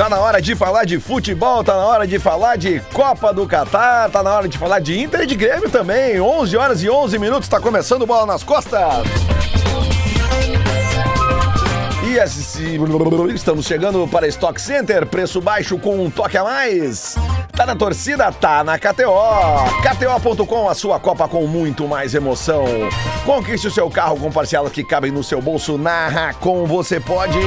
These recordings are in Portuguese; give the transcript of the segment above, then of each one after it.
Tá na hora de falar de futebol, tá na hora de falar de Copa do Catar, tá na hora de falar de Inter e de Grêmio também. 11 horas e 11 minutos, tá começando bola nas costas. E estamos chegando para Stock Center, preço baixo com um toque a mais. Tá na torcida? Tá na KTO. KTO.com, a sua Copa com muito mais emoção. Conquiste o seu carro com parcelas que cabem no seu bolso. Na Racon você pode.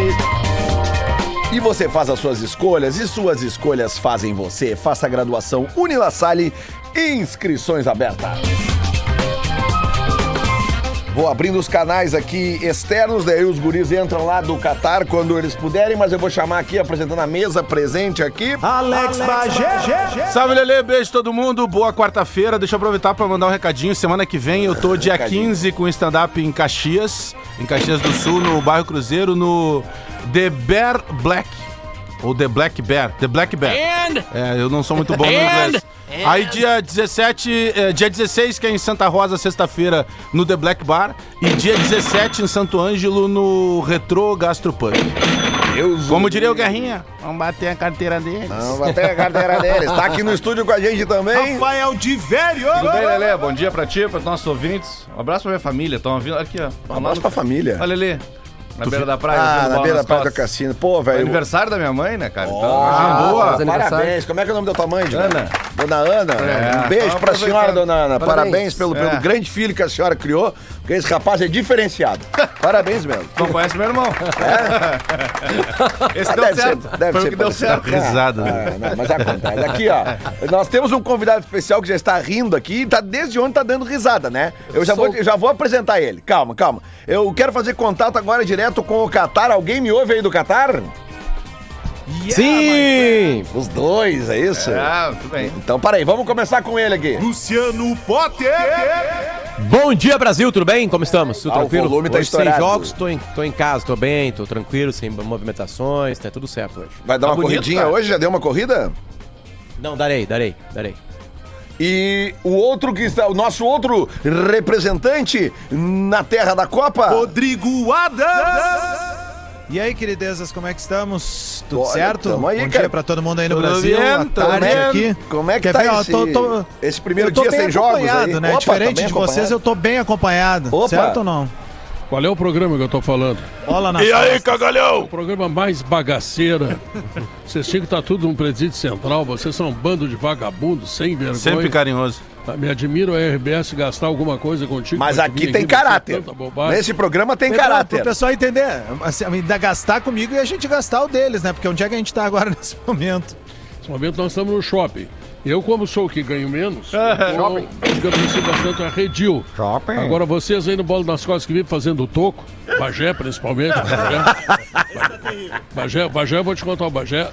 E você faz as suas escolhas e suas escolhas fazem você. Faça a graduação Unila Salle, inscrições abertas. Vou abrindo os canais aqui externos, daí os guris entram lá do Catar quando eles puderem, mas eu vou chamar aqui, apresentando a mesa presente aqui. Alex Bagé. Salve, Lele, beijo todo mundo, boa quarta-feira. Deixa eu aproveitar para mandar um recadinho. Semana que vem eu tô dia Recadinho. 15 com stand-up em Caxias, em Caxias do Sul, no bairro Cruzeiro, no The Bear Black. Ou The Black Bear. The Black Bear. É, eu não sou muito bom no inglês. Aí dia 17, eh, dia 16, que é em Santa Rosa, sexta-feira, no The Black Bar. E dia 17 em Santo Ângelo, no Retro Gastropub. Deus Como diria o Guerrinha, vamos bater a carteira deles. Vamos bater a carteira deles. Tá aqui no estúdio com a gente também. Rafael de Velho. Tudo bem, Lelê? Bom dia pra ti, pros nossos ouvintes. Um abraço pra minha família. Estão ouvindo aqui, ó. Um abraço pra família. Olha, Lelê. Na beira da praia. Ah, na beira da praia do cassino. Pô, É velho. aniversário da minha mãe, né, cara? Então, Ah, boa. Parabéns. Como é que é o nome da tua mãe, Ana. Dona Ana. É. Um beijo pra senhora. Dona Ana. Parabéns, Parabéns. pelo, pelo É. grande filho que a senhora criou, porque esse rapaz é diferenciado. Parabéns mesmo. Não conhece meu irmão. Esse Ah, deu deve certo. ser, deve Foi ser que deu certo. Risada, Ah, né? não, mas acontece. Aqui, ó. Nós temos um convidado especial que já está rindo aqui tá, desde ontem tá dando risada, né? Eu já vou, eu já vou apresentar ele. Calma, calma. Eu quero fazer contato agora direto com o Catar. Alguém me ouve aí do Catar? Sim! Os dois, é isso? Ah, tudo bem. Então, peraí, vamos começar com ele aqui. Luciano Potter. Bom dia, Brasil, tudo bem? Como estamos? Tudo Ah, o tranquilo? volume tá hoje sem estourado. jogos, tô em, tô em casa, tô bem, tô tranquilo, sem movimentações, tá tudo certo hoje. Vai dar Tá uma bonito, corridinha cara. hoje? Já deu uma corrida? Não, darei, darei, darei. E o outro que está, o nosso outro representante na terra da Copa. Rodrigo Adams. E aí, queridezas, como é que estamos? Tudo Olha, certo? tamo aí, Bom cara. dia pra todo mundo aí no Tudo Brasil, bem, tarde bem. aqui. Como é que Quer tá ver, ó, esse, tô- tô- esse primeiro eu tô dia bem sem jogos aí? acompanhado, né? Opa, Diferente de vocês, acompanhado. eu tô bem acompanhado. Opa. Certo ou não? Qual é o programa que eu tô falando? Bola na cagalhão? O programa mais bagaceira. Vocês tinham que estar tudo num presídio central. Vocês são um bando de vagabundos, sem vergonha. Sempre carinhoso. Ah, Me admiro a RBS gastar alguma coisa contigo. Mas aqui tem caráter. Nesse programa tem Para caráter. o pessoal entender, assim, ainda gastar comigo e a gente gastar o deles, né? Porque onde é que a gente tá agora nesse momento? Nesse momento nós estamos no shopping. Eu, como sou o que ganho menos, eu, digamos assim, bastante arredio. Agora vocês aí no bolo das costas que vivem fazendo o toco, Bagé principalmente, Bagé. Bagé, Bagé, eu vou te contar, o Bagé,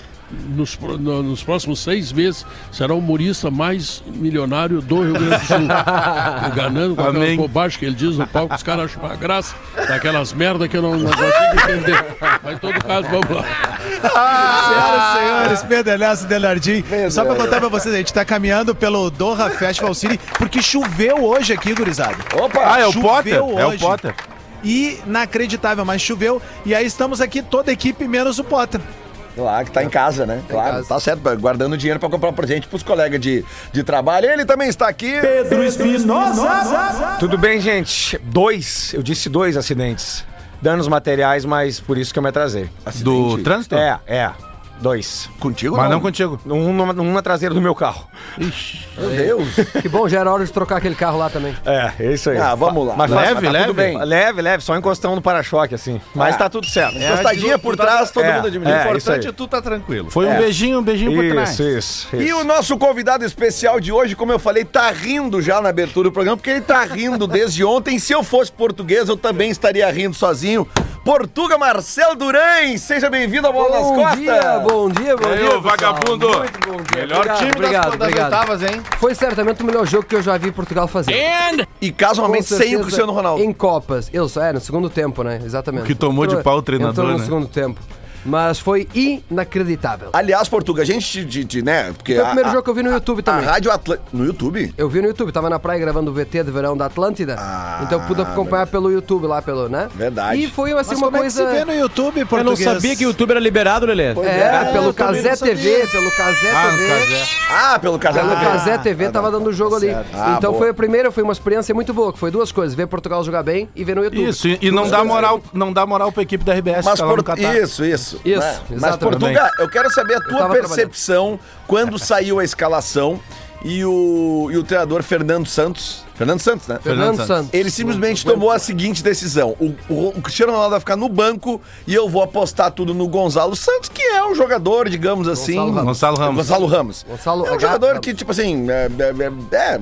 nos, no- nos próximos seis meses, será o humorista mais milionário do Rio Grande do Sul. Enganando com aquelas Amém. bobagens que ele diz no palco, os caras acham uma graça, daquelas merda que eu não, não consigo entender. Mas em todo caso, vamos lá. Senhoras e senhores, Pedro Ernesto Delardim. Só pra contar pra vocês, a gente tá caminhando pelo Doha Festival City, porque choveu hoje aqui, gurizada. Opa! Ah, é o Choveu Potter? É o hoje. Potter. Inacreditável, mas choveu. E aí estamos aqui, toda a equipe, menos o Potter. Claro que tá em casa, né? Claro, casa. tá certo, guardando dinheiro pra comprar um presente pros colegas de, de trabalho. Ele também está aqui. Pedro Espinosa. Tudo bem, gente? Dois, eu disse dois acidentes. Danos materiais, mas por isso que eu me atrasei. Do Acidente. trânsito? É, é. Dois. Contigo Mas não? não contigo. Um, numa- um na traseira do meu carro. Meu Deus. Que bom, já era hora de trocar aquele carro lá também. É, é isso aí. Ah, vamos lá. Mas Leve, mas tá leve? Tudo bem. Leve, leve, só encostão no para-choque, assim. Mas Ah. tá tudo certo. Encostadinha por trás, todo É, mundo admira. O é, isso importante aí. é tu tá tranquilo. Foi um É. beijinho, um beijinho por trás. Isso, isso, isso. E o nosso convidado especial de hoje, como eu falei, tá rindo já na abertura do programa, porque ele tá rindo desde ontem. Se eu fosse português, eu também estaria rindo sozinho. Portuga Marcelo Durães, seja bem-vindo ao Bola nas Bom Costas. dia, bom dia, bom E aí, dia. pessoal. vagabundo? Muito bom dia. Melhor Obrigado, time obrigado, das, das obrigado. oitavas, hein? Foi certamente o melhor jogo que eu já vi Portugal fazer. E casualmente Com sem o Cristiano Ronaldo. Em Copas. Eu, é, no segundo tempo, né? Exatamente. O que tomou de pau o treinador, Entrou no né? segundo tempo. Mas foi inacreditável. Aliás, Portuga, a gente, de, né? Porque Foi o a- primeiro a- jogo que eu vi no YouTube A também. Rádio Atlântica. No YouTube? Eu vi no YouTube, tava na praia gravando o VT de verão da Atlântida. Ah, então eu pude acompanhar pelo YouTube lá, pelo, né? Verdade. E foi assim Mas uma como coisa. é que se vê no YouTube, Eu não português? sabia que o YouTube era liberado, Lelê. É, é, pelo Casé. TV, pelo Casé Ah, TV. Casé. Ah, pelo casal. Pelo Ah, Casé TV tá, tava dando o jogo ali. Ah, então boa. foi a primeira, foi uma experiência muito boa, que foi duas coisas, ver Portugal jogar bem e ver no YouTube. Isso, e, e não dá moral, não dá moral pra equipe da RBS Mas por... Catar. Isso, isso. Isso, né? Mas, exatamente. Portuga, eu quero saber a tua percepção quando saiu a escalação e o, e o treinador Fernando Santos. Fernando Santos, né? Fernando Fernando Santos. Ele simplesmente tomou a seguinte decisão: o, o- o Cristiano Ronaldo vai ficar no banco e eu vou apostar tudo no Gonzalo Santos, que é um jogador, digamos assim. Ramos. Gonçalo Ramos. Gonzalo Ramos. Gonçalo é um H. jogador Ramos. que, tipo assim, é, é- é- é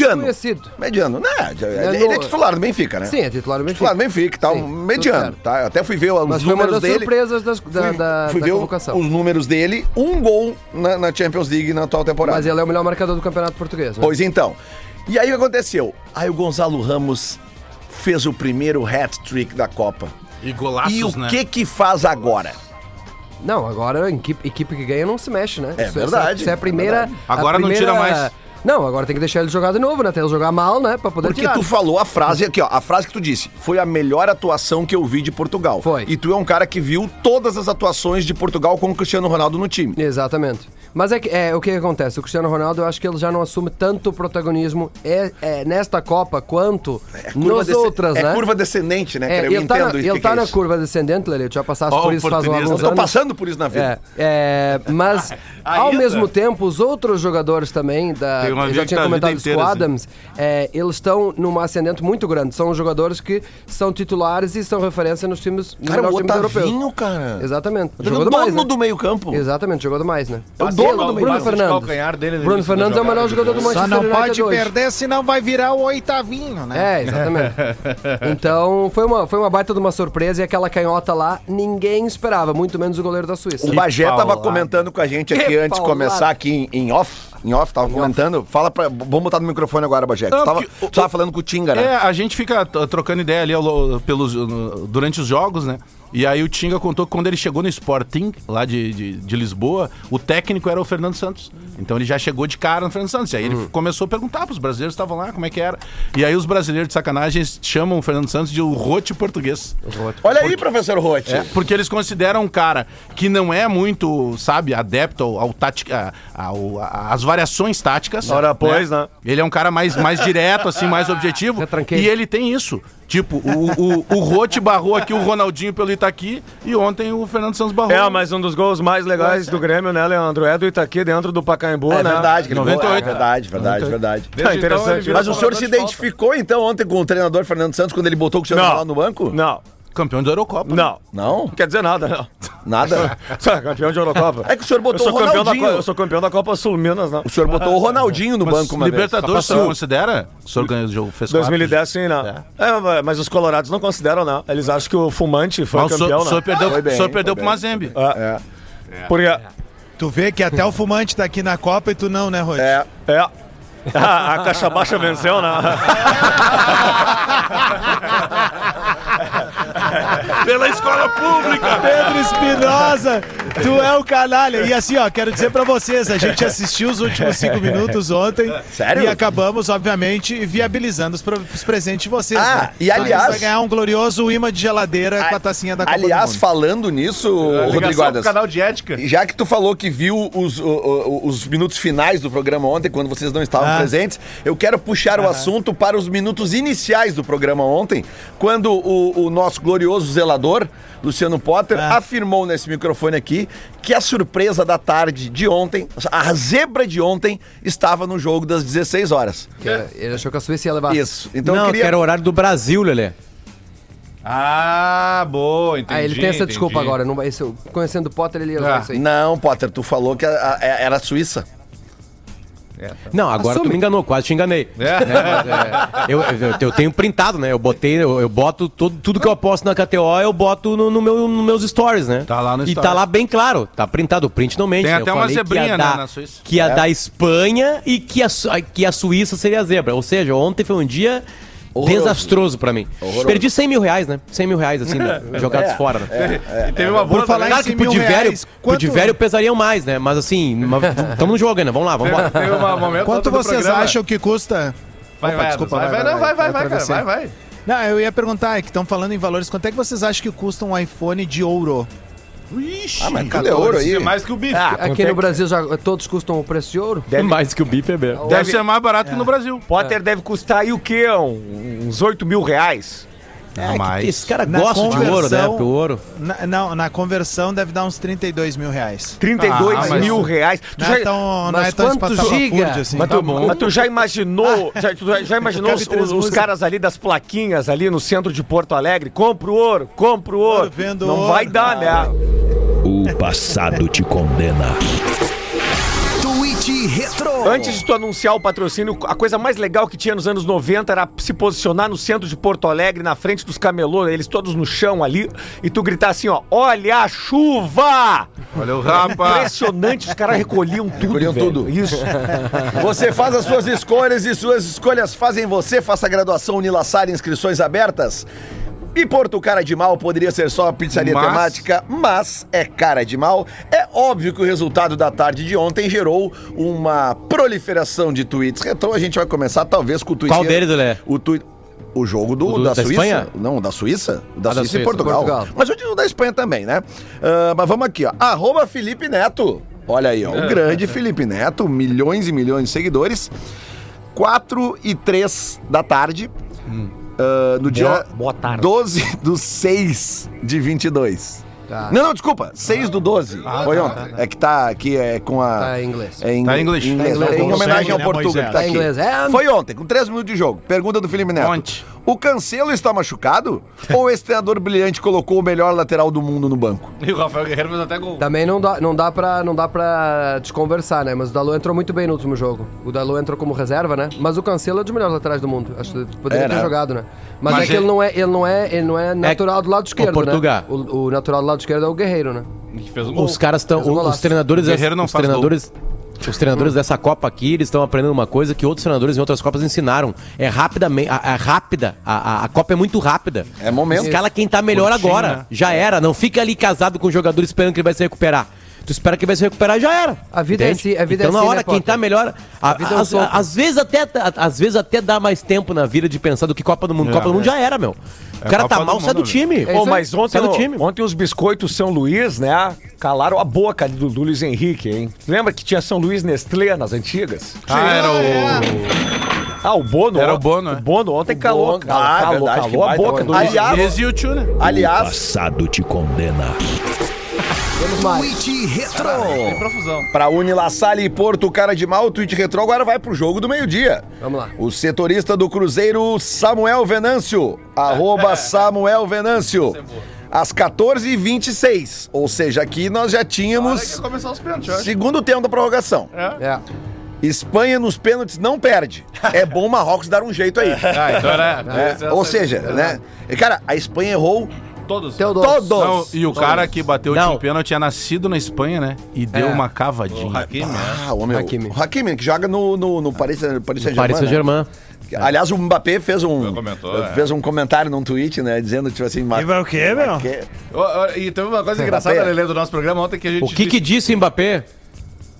mediano. Conhecido. Mediano, né? Ele, É ele é titular do Benfica, né? Sim, é titular do Benfica. Titular do Benfica tal, Sim, mediano, tá? Eu até fui ver os Mas números dele. surpresas das- da, Fui, da, fui da ver convocação. os números dele, um gol na, na Champions League na atual temporada. Mas ele é o melhor marcador do campeonato português. Né? Pois então. E aí o que aconteceu? Aí o Gonzalo Ramos fez o primeiro hat-trick da Copa. E golaços, e o né? que que faz agora? Não, agora a equipe, equipe que ganha não se mexe, né? É Isso verdade, Isso é a primeira. é verdade. a Agora não primeira- tira mais. Não, agora tem que deixar ele jogar de novo, né? Tem que jogar mal, né? Pra poder Porque tirar. tu falou a frase aqui, ó. A frase que tu disse foi a melhor atuação que eu vi de Portugal. Foi. E tu é um cara que viu todas as atuações de Portugal com o Cristiano Ronaldo no time. Exatamente. Mas é, que, é o que que acontece? O Cristiano Ronaldo, eu acho que ele já não assume tanto protagonismo é, é nesta Copa quanto Curva nas desce- outras, é né? curva descendente, né? É, cara? Eu ele tá, na, entendo ele que tá que é na isso. curva descendente, Lele. Tu já passaste Ó, por isso faz alguns Eu tô anos. passando por isso na vida. É, é, mas ao mesmo tempo, os outros jogadores também, da, eu já tinha tá comentado isso com o assim. Adams, é, eles estão numa ascendente muito grande. São jogadores que são titulares e são referência nos times, nos Cara, o melhores times europeus. Otavinho, cara. Exatamente. Ele é Jogou o demais, dono né? do meio campo. Exatamente, jogou demais, né? É o Ele, dono do Bruno. Fernandes. Bruno Fernandes é o melhor jogador do Só Manchester não United pode hoje. perder, senão vai virar o oitavinho, né? É, exatamente. então, foi uma, foi uma baita de uma surpresa e aquela canhota lá, ninguém esperava, muito menos o goleiro da Suíça. O Bagé tava paulada. comentando com a gente aqui Que antes de começar aqui em, em off. Em off, tava comentando. Fala pra. Vamos botar no microfone agora, Bagé. Não, Tu tava, tu tava falando com o Tinga, né? É, a gente fica trocando ideia ali pelos, durante os jogos, né? E aí o Tinga contou que quando ele chegou no Sporting, lá de, de, de Lisboa, o técnico era o Fernando Santos. Então ele já chegou de cara no Fernando Santos. E aí ele começou a perguntar pros brasileiros que estavam lá, como é que era. E aí os brasileiros de sacanagem chamam o Fernando Santos de o rote português. Olha aí, professor Roth. É, porque eles consideram um cara que não é muito, sabe, adepto ao, ao tática, ao- às variações táticas. Ora, pois, né? Ele é um cara mais, mais direto, assim, mais objetivo. E ele tem isso. Tipo, o, o, o Rote barrou aqui o Ronaldinho pelo Itaqui e ontem o Fernando Santos barrou. É, mas um dos gols mais legais do Grêmio, né, Leandro? É do Itaqui dentro do Pacaembu, É né? verdade, aquele gol- 98. É verdade, verdade, verdade. Tá interessante. Mas o senhor se identificou então ontem com o treinador Fernando Santos quando ele botou o Não. Ronaldo no banco? Não, Campeão da Eurocopa. né? não. Não? Não quer dizer nada, não. Nada. Campeão de Eurocopa. É que o senhor Eu botou sou, o campeão da, Ronaldinho. Co- eu sou campeão da Copa Sul Minas, né? O senhor botou o Ronaldinho no Mas banco vez. Libertadores, o senhor considera? O senhor ganhou o jogo, fez quatro. 2010 sim, né? É, mas os colorados não consideram, né? Eles acham que o fumante foi Mas o senhor, campeão, o senhor né? perdeu, Foi bem, o senhor foi perdeu bem. pro Mazembe. É. Porque, Tu vê que até o fumante tá aqui na Copa e tu não, né, Rod? É. é... A, a caixa baixa venceu, né? Pela escola pública! Pedro Espinosa, tu é o canalha. E assim, ó, quero dizer pra vocês, a gente assistiu os últimos cinco minutos ontem. Sério? E acabamos, obviamente, viabilizando os, pro- os presentes de vocês. Ah, né? e aliás- Então, vai ganhar um glorioso imã de geladeira com a tacinha da Copa Aliás, do Mundo. falando nisso, Rodrigo Adas, canal de ética. já que tu falou que viu os, o- o- os minutos finais do programa ontem, quando vocês não estavam Ah. presentes, eu quero puxar o assunto para os minutos iniciais do programa ontem, quando o, o nosso glorioso zelador, Luciano Potter, Ah. afirmou nesse microfone aqui que a surpresa da tarde de ontem, a zebra de ontem, estava no jogo das 16 horas. Que era- ele achou que a Suíça ia levar. Isso. Então não, eu que queria... era o horário do Brasil, Lelê. Ah, boa, entendi. Ah, ele tem essa entendi. desculpa agora. Não vai, ser- conhecendo o Potter, ele ia Ah. isso aí. Não, Potter, tu falou que a- a- era a Suíça. Não, agora Assume. tu me enganou, quase te enganei. É. Né, mas, é, eu, eu, eu tenho printado, né? Eu botei, eu, eu boto tudo, tudo que eu aposto na KTO, eu boto no, no meu, nos meus stories, né? Tá lá no E stories. tá lá bem claro, tá printado, o print não mente. Tem né? até Eu uma falei que ia zebrinha, né, dar- na Suíça. Que ia dar Espanha e que a, que a Suíça seria a zebra. Ou seja, ontem foi um dia Desastroso pra mim. Perdi 100 mil reais, né? 100 mil reais, assim, né? jogados fora, né? E teve uma boa Por falar Claro em que 100 pro mil de velho, reais, pro quanto, de velho pesariam mais, né? Mas assim, estamos no jogo ainda. Vamos lá, vamos embora. Teve um momento quanto vocês programa- acham que custa... Vai, Opa, vai, desculpa, vai, vai, não, vai, vai, vai, cara, atravessei. vai, vai. Não, eu ia perguntar, é que estão falando em valores. Quanto é que vocês acham que custa um iPhone de ouro? Ah, mas tudo é ouro aí. É mais que o bife. Ah, Aqui é no que- Brasil já todos custam o preço de ouro? Deve- Mais que o bife é mesmo. Deve ser mais barato que no Brasil. Potter deve custar aí o quê? Um- uns 8 mil reais? Ah, mas... Esse cara gosta de ouro, né? conversão- Porque o ouro. Na, não, na conversão deve dar uns 32 mil reais. 32 Ah, mas- mil reais. Tu Não já, é tão, não mas é tão quanto espatapafúrdio giga? assim. mas, tu, mas tu já imaginou, já, tu já- já imaginou os, os- os caras ali das plaquinhas ali no centro de Porto Alegre? Compra o ouro, compra o ouro. Não ouro. vai dar, né? O passado te condena. Retro. Antes de tu anunciar o patrocínio, a coisa mais legal que tinha nos anos 90 era se posicionar no centro de Porto Alegre, na frente dos camelôs, eles todos no chão ali, e tu gritar assim, ó, olha a chuva! Olha o rapa. Impressionante, os caras recolhiam tudo, Recolhiam velho. tudo. Isso. Você faz as suas escolhas e suas escolhas fazem você. Faça a graduação Unilassar, inscrições abertas. E Porto Cara de Mal poderia ser só uma pizzaria Mas- temática, mas é cara de mal. É óbvio que o resultado da tarde de ontem gerou uma proliferação de tweets. Então a gente vai começar talvez com o tweet. Qual deles, Lelé? O tweet. O jogo do, O do- da, da Suíça? Espanha? Não, da Suíça? Da Ah, da Suíça e Suíça. Portugal. Portugal. Mas eu digo da Espanha também, né? Ah, mas vamos aqui, ó. Arroba Felipe Neto. Olha aí, ó. O grande Felipe Neto, milhões e milhões de seguidores. 4 e 3 da tarde. Ah, no dia boa tarde. 12 do 6 de 22. Tá. Não, não, desculpa. 6 do 12. Foi ontem. É que tá aqui é com a. Tá em inglês. É em Tá em inglês. Em, Tá em inglês. em homenagem ao Né, Portugal que tá Tá em aqui. inglês. É. Foi ontem, com 3 minutos de jogo. Pergunta do Felipe Neto. Ontem. O Cancelo está machucado? ou esse treinador brilhante colocou o melhor lateral do mundo no banco? E o Rafael Guerreiro fez até gol. Também não dá, não, dá pra, não dá pra desconversar, né? Mas o Dalot entrou muito bem no último jogo. O Dalot entrou como reserva, né? Mas o Cancelo é dos melhores laterais do mundo. Acho que poderia É, ter né? jogado, né? Mas, Mas é que ele- não é, ele não é, ele não é natural do lado esquerdo, Portugal. né? O, o natural do lado esquerdo é o Guerreiro, né? Um gol. Os caras estão. Um Os treinadores. O Guerreiro não os faz treinadores. Os treinadores dessa Copa aqui, eles estão aprendendo uma coisa que outros treinadores em outras Copas ensinaram. É rapidamente. A, a rápida. A, a- a Copa é muito rápida. É momento. Escala quem tá melhor Curtinho, agora. né? Já era. Não fica ali casado com o jogador esperando que ele vai se recuperar. Tu espera que ele vai se recuperar, já era. A vida é assim- a vida é então, na assim, hora, né, quem Potter? tá melhor. a- vida é um às- vezes até a- às vezes até dá mais tempo na vida de pensar do que Copa do Mundo. É. Copa do Mundo já era, meu. O cara Copa tá do mal, sai do time. É Ô, isso mas ontem, Sai do o- time. ontem os biscoitos São Luís, né? Calaram a boca do, do Luiz Henrique, hein? Lembra que tinha São Luís Nestlé nas antigas? Ah, era Ah, o Bono. Era o Bono, é. O Bono ontem calou, Bono. calou, Ah, calou, verdade, calou a boca do. Luiz Aliás- o... O né? O passado te condena. Temos mais. Tweet Retro. Tem profusão. pra Unilassalle e Porto Cara de Mal, o tweet retrô agora vai pro jogo do meio-dia. Vamos lá. O setorista do Cruzeiro, Samuel Venâncio. Arroba Samuel Venâncio. Às 14h26. Ou seja, aqui nós já tínhamos começar os pênaltis, eu acho. segundo tempo da prorrogação. É. Espanha nos pênaltis não perde. É bom Marrocos dar um jeito aí. Ah, então era. É, Ou seja, né? E, Cara, a Espanha errou Todos. Teodoro. todos. Não, e o cara que bateu o Não. último pênalti é nascido na Espanha, né? E deu É. uma cavadinha. Hakimi, né? Ah, o meu. Hakimi. O Hakimi, que joga no, no, no Paris, Paris Saint-Germain. Paris Saint-Germain. né? Aliás, o Mbappé fez um, Comentou, é. fez um comentário num tweet, né? Dizendo, tipo assim... ma- o quê, meu? que- ô, E teve uma coisa engraçada, Mbappé. Lelê, do nosso programa ontem que a gente. O que que disse o Mbappé?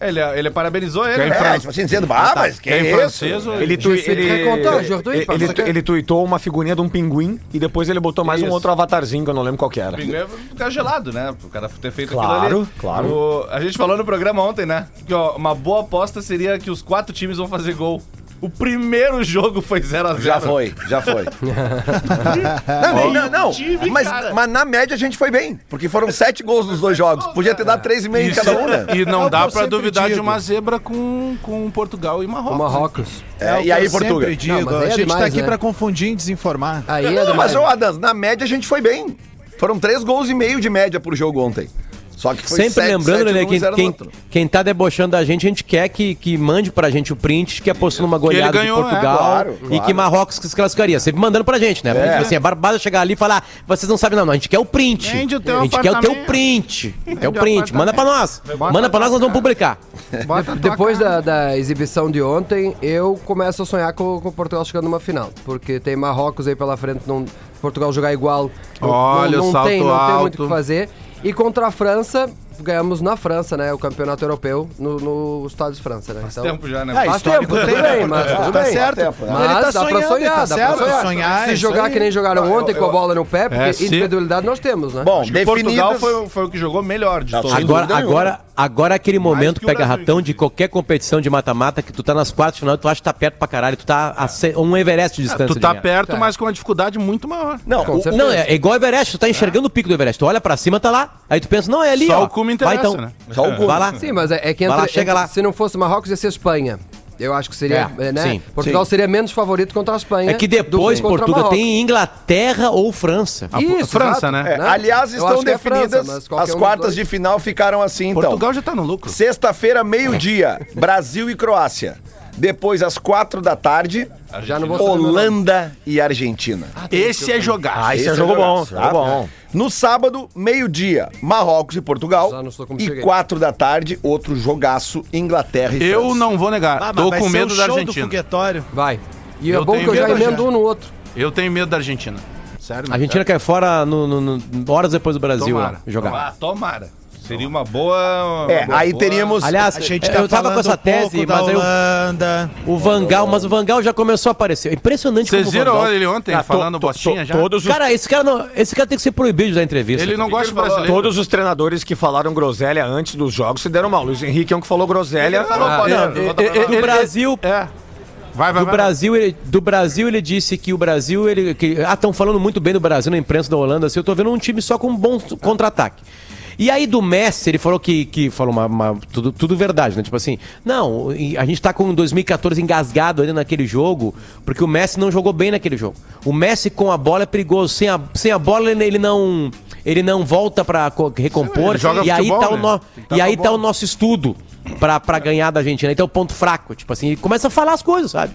Ele, ele parabenizou ele, né? É, tipo assim, dizendo, ah, mas que É isso? Ele, tu, Je sais ele, ele, ele, ele tuitou uma figurinha de um pinguim e depois ele botou mais um Isso. outro avatarzinho que eu não lembro qual que era. Pinguim é ficar gelado, né? O cara ter feito Claro, aquilo ali. claro. O- a gente falou no programa ontem, né? Que ó, uma boa aposta seria que os quatro times vão fazer gol. O primeiro jogo foi 0x0. Já foi, já foi. não, não, não. time, mas, mas na média a gente foi bem, porque foram sete gols nos dois jogos. Podia ter dado três e meio em cada um, né? E É não o dá pra duvidar de digo. uma zebra com, com Portugal e Marrocos. O Marrocos. É, o e aí, Portugal? sempre digo, Não, aí é a gente demais, tá aqui né? pra confundir e desinformar. Aí é Não, demais. mas, ô Adams, na média a gente foi bem. Foram três gols e meio de média por jogo ontem. Só que foi Sempre sete- lembrando, sete Lelê, quem, quem, quem tá debochando da gente, a gente quer que, que mande pra gente o print que apostou numa goleada ganhou, de Portugal é, claro, e claro. que Marrocos que se classificaria. Sempre mandando pra gente, né? Porque, assim, é barbada chegar ali e falar, vocês não sabem não, não, a gente quer o print. Vende o teu a gente quer o teu print. É o print. Manda pra nós. Manda pra nós, nós vamos publicar. Depois da, da exibição de ontem, eu começo a sonhar com, com Portugal chegando numa final. Porque tem Marrocos aí pela frente, não, Portugal jogar igual. não- Olha não, o não tem, não tem muito o que fazer. E contra a França, ganhamos na França, né? O campeonato europeu no, no estado de França, né? Então, Tempo já, né? Ah, Faz tempo, tem, tudo né? bem, mas Tá tudo bem. certo. Tempo, né? Mas Ele tá dá pra sonhar, tá dá certo. pra sonhar. Sonhar, Se jogar aí. que nem jogaram Não, ontem eu- com a bola no pé, porque É, individualidade nós temos, né? Bom, que Portugal definidas... foi, foi o que jogou melhor de todos. Agora, agora, agora é aquele momento pega ratão de qualquer competição de mata-mata que tu tá nas quartas de final, tu acha que tá perto pra caralho, tu tá a um Everest de distância. Tu tá perto, Tá. mas com uma dificuldade muito maior. Não. Não, é, é igual o Everest, tu tá enxergando o pico do Everest. Tu olha pra cima, tá lá. Aí tu pensa, não, é ali, Só ó. O cume Vai interessa, então. né? Só o cume. Vai lá. Sim, mas é, é que Vai entre, lá, chega entre- lá. se não fosse Marrocos, ia ser Espanha. Eu acho que seria, É, eh, né? sim, Portugal sim. seria menos favorito contra a Espanha. É que depois Portugal tem Inglaterra ou França. A Isso, França, exato. né? É, Aliás, estão que é França, definidas as um quartas de final ficaram assim, então. Portugal já tá no lucro. Sexta-feira, meio-dia, Brasil e Croácia. Depois, às quatro da tarde, Já não vou saber meu nome. Holanda e Argentina. Esse é jogar. Ah, esse é jogo é bom, jogo tá? bom. No sábado, meio-dia, Marrocos e Portugal. Já não estou como e cheguei. quatro da tarde, outro jogaço, Inglaterra e Eu França. não vou negar. Ah, mas Tô vai com ser medo o da show do Argentina. foguetório. Vai. E é Eu bom tenho que eu já medo, emendo um no outro. Eu tenho medo da Argentina. Sério, A Argentina cai fora no, no- no- horas depois do Brasil Tomara. jogar. Ah, tomara. Seria uma boa. É, uma aí boa- teríamos. Aliás, A gente eu tá tava com essa um tese, da mas eu, Holanda. o Vangal, mas o Vangal já começou a aparecer. Impressionante Vocês como o viram Van Gaal- ele ontem Ah, falando to- bostinha to- já? Todos os, Cara, esse cara não, esse cara tem que ser proibido de dar entrevista. Ele não gosta de ele brasileiro. todos os treinadores que falaram groselha antes dos jogos se deram mal. Luiz Henrique é um que falou groselha. Falou, Ah, não, é- é- do ele- Brasil, É. Vai, vai, do vai. Brasil, ele, do Brasil ele disse que o Brasil ele que ah, estão falando muito bem do Brasil na imprensa da Holanda, assim, eu tô vendo um time só com um bom contra-ataque. E aí do Messi, ele falou que, que falou uma, uma- tudo, tudo verdade, né? Tipo assim, não, a gente tá com 2014 engasgado ainda naquele jogo, porque o Messi não jogou bem naquele jogo. O Messi com a bola é perigoso, sem a, sem a bola ele, não ele não volta pra co- recompor ele joga e aí futebol, tá o né? no- que tá e aí tá o nosso estudo pra, pra ganhar da Argentina. Então é o ponto fraco, tipo assim, ele começa a falar as coisas, sabe?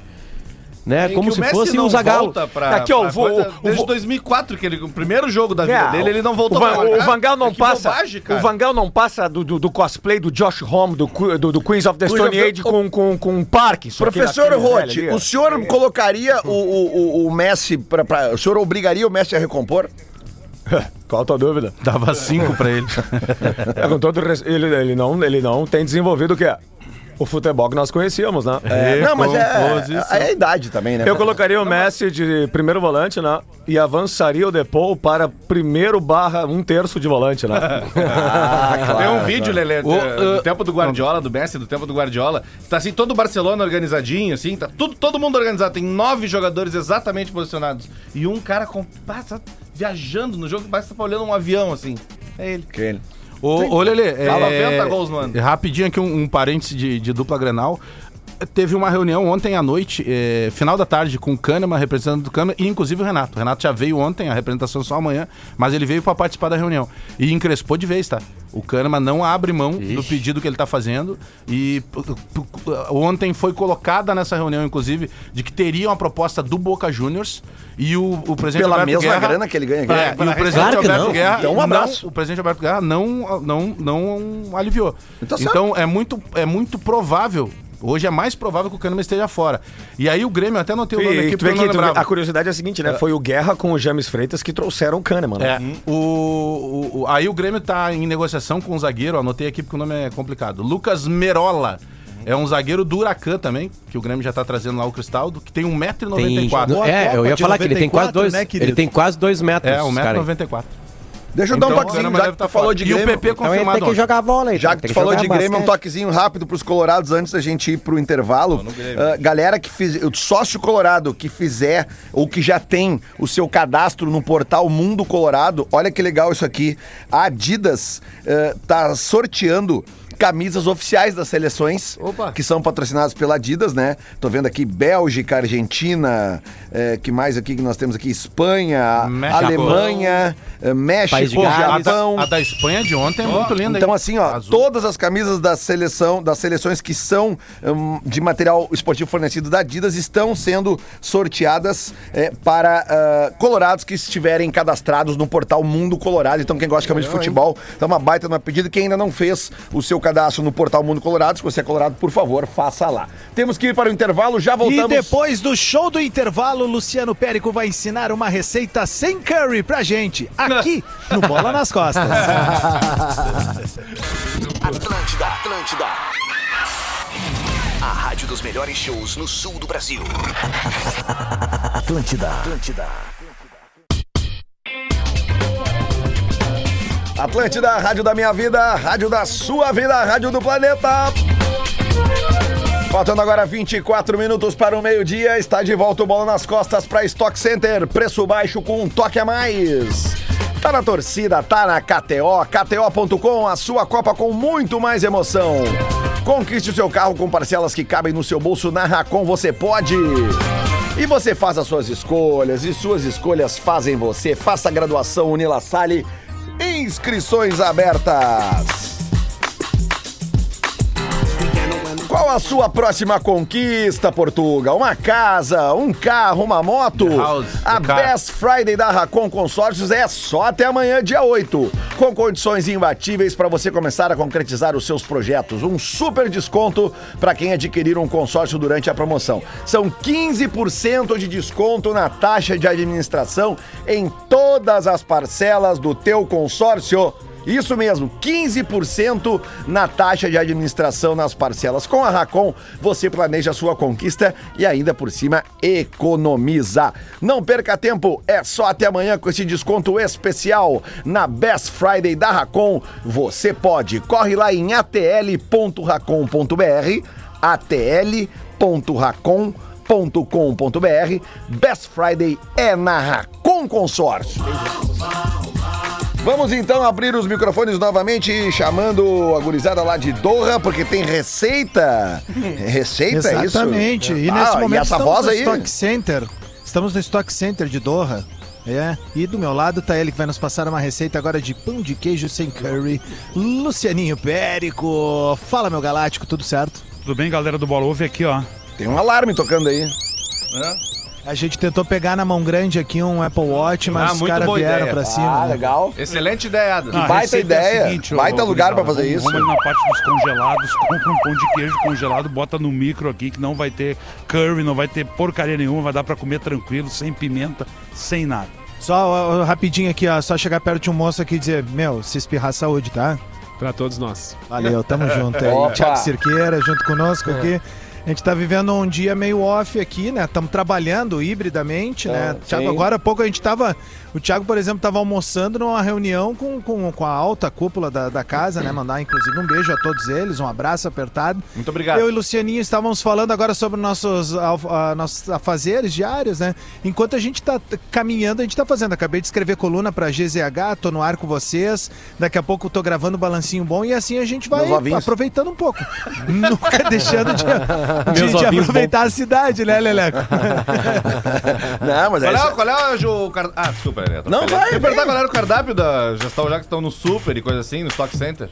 Né? É que Como o se fosse o Zagallo. volta Pra, Aqui, ó, pra o vo- coisa o desde vo- 2004, que ele, o primeiro jogo da vida É, dele, ele não voltou o, pra o. Vangal não Que passa. bobagem, o. Vangal não passa do, do, do cosplay do Josh Homme, do, do, do Queens of the Stone Age com, com, com um parque. Professor Roth, o senhor colocaria o, o, o- o Messi pra, pra- O senhor obrigaria o Messi a recompor? Qual a tua dúvida? Dava cinco pra ele. É, com todo res- ele, ele, não, ele não tem desenvolvido o que é? O futebol que nós conhecíamos, né? É, não, mas é, Recomposição. é a idade também, né? Eu colocaria o Messi de primeiro volante, né? E avançaria o Depou para primeiro barra um terço de volante, né? Tem um vídeo, Lelê, O, do, do uh, tempo do Guardiola, do Messi, do tempo do Guardiola. Tá assim, todo o Barcelona organizadinho, assim, tá tudo, todo mundo organizado. Tem nove jogadores exatamente posicionados. E um cara com, passa viajando no jogo, parece que tá olhando um avião, assim. É ele. Aquele. Ô, ô Lelê, Fala 90 gols no ano. Rapidinho aqui um, um parênteses de, de dupla Grenal. Teve uma reunião ontem à noite, eh, final da tarde, com o Kahneman, representante do Kahneman, e inclusive o Renato. O Renato já veio ontem, a representação só amanhã, mas ele veio para participar da reunião. E encrespou de vez, tá? O Kahneman não abre mão do pedido que ele tá fazendo. E p- ontem foi colocada nessa reunião, inclusive, de que teria uma proposta do Boca Juniors e o, o presidente Pela Alberto mesma Guerra, grana que ele ganha aqui. É, e o presidente Claro Alberto não. Guerra Então, um não- abraço. o presidente Alberto Guerra não, não, não aliviou. Então, Então, é, muito, é muito provável. Hoje é mais provável que o Kahneman esteja fora. E aí o Grêmio, até notei o nome aqui, tu porque vê eu não que, tu vê- lembrava. a curiosidade é a seguinte, né? Foi o Guerra com o James Freitas que trouxeram o Kahneman, né? É, o, o- o- aí o Grêmio tá em negociação com um zagueiro, anotei aqui porque o nome é complicado. Lucas Merola. É um zagueiro do Huracan também, que o Grêmio já tá trazendo lá o Cristaldo, que tem Tem, 1,94m. Boa é, eu ia falar que ele tem quase 94, dois. né, ele tem quase dois metros. É, esse cara aí. 1,94m. Deixa eu dar um Então, o toquezinho, já que tá tu falou fora. de E o Grêmio. PP confirmado ontem. jogar bola aí. Já que tu falou de Grêmio, um toquezinho rápido pros colorados antes da gente ir pro intervalo. Ah, galera que fiz, o sócio colorado que fizer ou que já tem o seu cadastro no portal Mundo Colorado, olha que legal isso aqui. A Adidas ah, tá sorteando camisas oficiais das seleções, Opa. que são patrocinadas pela Adidas, né? Tô vendo aqui Bélgica, Argentina, é, que mais aqui que nós temos aqui? Espanha, México. Alemanha, é, México, a. Japão. da, a da Espanha de ontem é muito linda, Então, hein? assim, ó, Azul. todas as camisas da seleção, das seleções que são hum, de material esportivo fornecido da Adidas estão sendo sorteadas eh, para ah, colorados que estiverem cadastrados no portal Mundo Colorado. Então, quem gosta de camisa de futebol, tá uma baita uma pedida. Quem ainda não fez o seu cadastro no portal Mundo Colorado, se você é colorado, por favor, faça lá. Temos que ir para o intervalo, já voltamos. E depois do show do intervalo, Luciano Périco vai ensinar uma receita sem curry pra gente, aqui no Bola nas Costas. Atlântida, Atlântida. A rádio dos melhores shows no sul do Brasil. Atlântida, Atlântida. Atlântida, rádio da minha vida, rádio da sua vida, rádio do planeta. Faltando agora 24 minutos para o meio-dia, está de volta o bola nas costas para Stock Center, preço baixo com um toque a mais. Tá na torcida, tá na KTO, KTO.com, a sua Copa com muito mais emoção. Conquiste o seu carro com parcelas que cabem no seu bolso na Racon, você pode. E você faz as suas escolhas, e suas escolhas fazem você. Faça a graduação Unila Salle, inscrições abertas. Qual a sua próxima conquista, Portugal? Uma casa, um carro, uma moto? House, a the car. Best Friday da Racon Consórcios é só até amanhã, dia 8. Com condições imbatíveis para você começar a concretizar os seus projetos. Um super desconto para quem adquirir um consórcio durante a promoção. São 15% de desconto na taxa de administração em todas as parcelas do teu consórcio. Isso mesmo, 15% na taxa de administração nas parcelas. Com a Racon, você planeja sua conquista e ainda por cima economiza. Não perca tempo, é só até amanhã com esse desconto especial na Best Friday da Racon. Você pode. Corre lá em atl.racon.br, atl.racon.com.br. Best Friday é na Racon Consórcio. Vamos então abrir os microfones novamente, chamando a gurizada lá de Doha, porque tem receita. Receita, é isso? Exatamente. E Ah, nesse momento essa estamos voz no aí? Stock Center. Estamos no Stock Center de Doha. É, e do meu lado tá ele que vai nos passar uma receita agora de pão de queijo sem curry. Lucianinho Périco. Fala, meu galáctico, tudo certo? Tudo bem, galera do Bola? Ouve aqui, ó. Tem um alarme tocando aí. A gente tentou pegar na mão grande aqui um Apple Watch, mas Ah, os caras vieram ideia. pra cima. Ah, né? legal. Excelente ideia, Adam. Ah, baita é ideia. seguinte, ô, Baita ô, lugar pra gurizada, fazer isso. Vamos na parte dos congelados, compra um pão de queijo congelado, bota no micro aqui, que não vai ter curry, não vai ter porcaria nenhuma, vai dar pra comer tranquilo, sem pimenta, sem nada. Só ó, ó, rapidinho aqui, ó. Só chegar perto de um moço aqui e dizer: Meu, se espirrar saúde, tá? Pra todos nós. Valeu, tamo junto aí. Thiago Cirqueira junto conosco aqui. A gente tá vivendo um dia meio off aqui, né? Estamos trabalhando hibridamente, né? Ah, Thiago, agora há pouco a gente tava. O Thiago, por exemplo, tava almoçando numa reunião com, com, com a alta cúpula da, da casa, né? Mandar, inclusive, um beijo a todos eles, um abraço apertado. Muito obrigado. Eu e Lucianinho estávamos falando agora sobre nossos, alf- ah, nossos afazeres diários, né? Enquanto a gente tá t- caminhando, a gente tá fazendo. Acabei de escrever coluna pra GZH, tô no ar com vocês. Daqui a pouco eu tô gravando um balancinho bom e assim a gente vai aproveitando um pouco. Nunca deixando de, de- Meus de aproveitar a cidade, né, Leleco? Não, mas Qual é. é, qual é o, o cardápio? Ah, desculpa, Helena. Não, vai, Eu perguntar qual era o cardápio da gestão, já que estão no super e coisa assim, no Stock Center.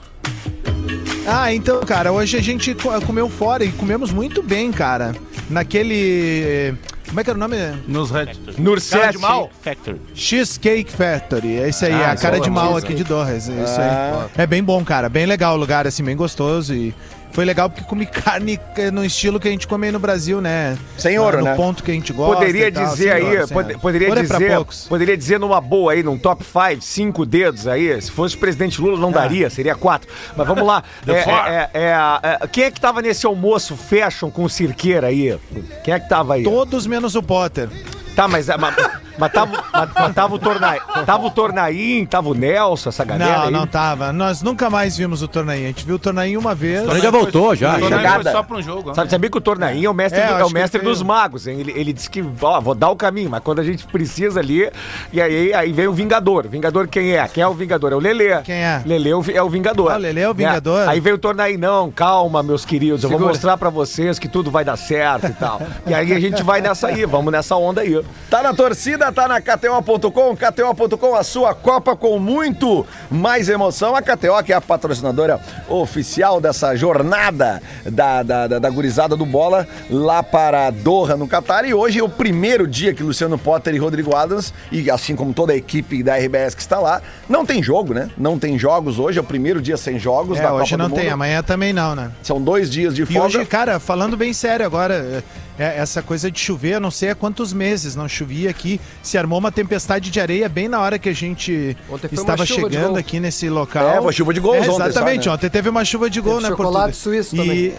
Ah, então, cara, hoje a gente co- comeu fora e comemos muito bem, cara. Naquele. Como é que era o nome? Nos red... Nurset. Factory. Cheesecake Factory. É isso aí, é a cara isso de é mal bom, aqui de Dorres. É isso Ah. aí. É bem bom, cara. Bem legal o lugar, assim, bem gostoso. E foi legal porque comi carne no estilo que a gente come aí no Brasil, né? Sem Ah, ouro, no né? ponto que a gente gosta. Poderia tal, dizer aí, ouro, ouro. poderia Ouro é pra dizer, poucos. poderia dizer numa boa aí, num top 5, cinco dedos aí. Se fosse o presidente Lula, não daria, seria quatro. Mas vamos lá. É, é, é, é, é, quem é que tava nesse almoço fashion com o cirqueira aí? Quem é que tava aí? Todos menos o Potter. Tá, mas, mas, Mas tava, mas, mas tava o Tornaim, tava o Tornaim, tava o Nelson, essa galera Não, aí. não tava. Nós nunca mais vimos o Tornaim. A gente viu o Tornaim uma vez. Ele já voltou, já. O. Tornaim foi só pra um jogo. Sabe, sabia que o Tornaim é o mestre, É, do- é o que mestre dos magos, hein? Ele, ele disse que, ó, vou dar o caminho, mas quando a gente precisa ali, e aí, aí vem o Vingador. Vingador quem é? Quem é o Vingador? É o Lelê. Quem é? Lelê é o vi- é o Vingador. Ah, o Lelê é o Vingador? Aí veio o Tornaim, não, calma, meus queridos, eu vou Segura. mostrar pra vocês que tudo vai dar certo e tal. e aí a gente vai nessa aí, vamos nessa onda aí. Tá na torcida, tá na KTO.com, KTO.com, a sua Copa com muito mais emoção. A KTO, que é a patrocinadora oficial dessa jornada da, da, da, da gurizada do bola lá para Doha, no Catar. E hoje é o primeiro dia que Luciano Potter e Rodrigo Adams, e assim como toda a equipe da RBS que está lá, não tem jogo, né? Não tem jogos hoje, é o primeiro dia sem jogos É, da hoje Copa não tem, amanhã também não, né? São dois dias de E folga. hoje, cara, falando bem sério agora, é, essa coisa de chover, eu não sei há quantos meses não chovia aqui. Se armou uma tempestade de areia bem na hora que a gente Ontem estava chegando aqui nesse local. É, uma chuva de gols É, ontem só, Exatamente, né? ontem teve uma chuva de gol, Teve né, chocolate suíço e,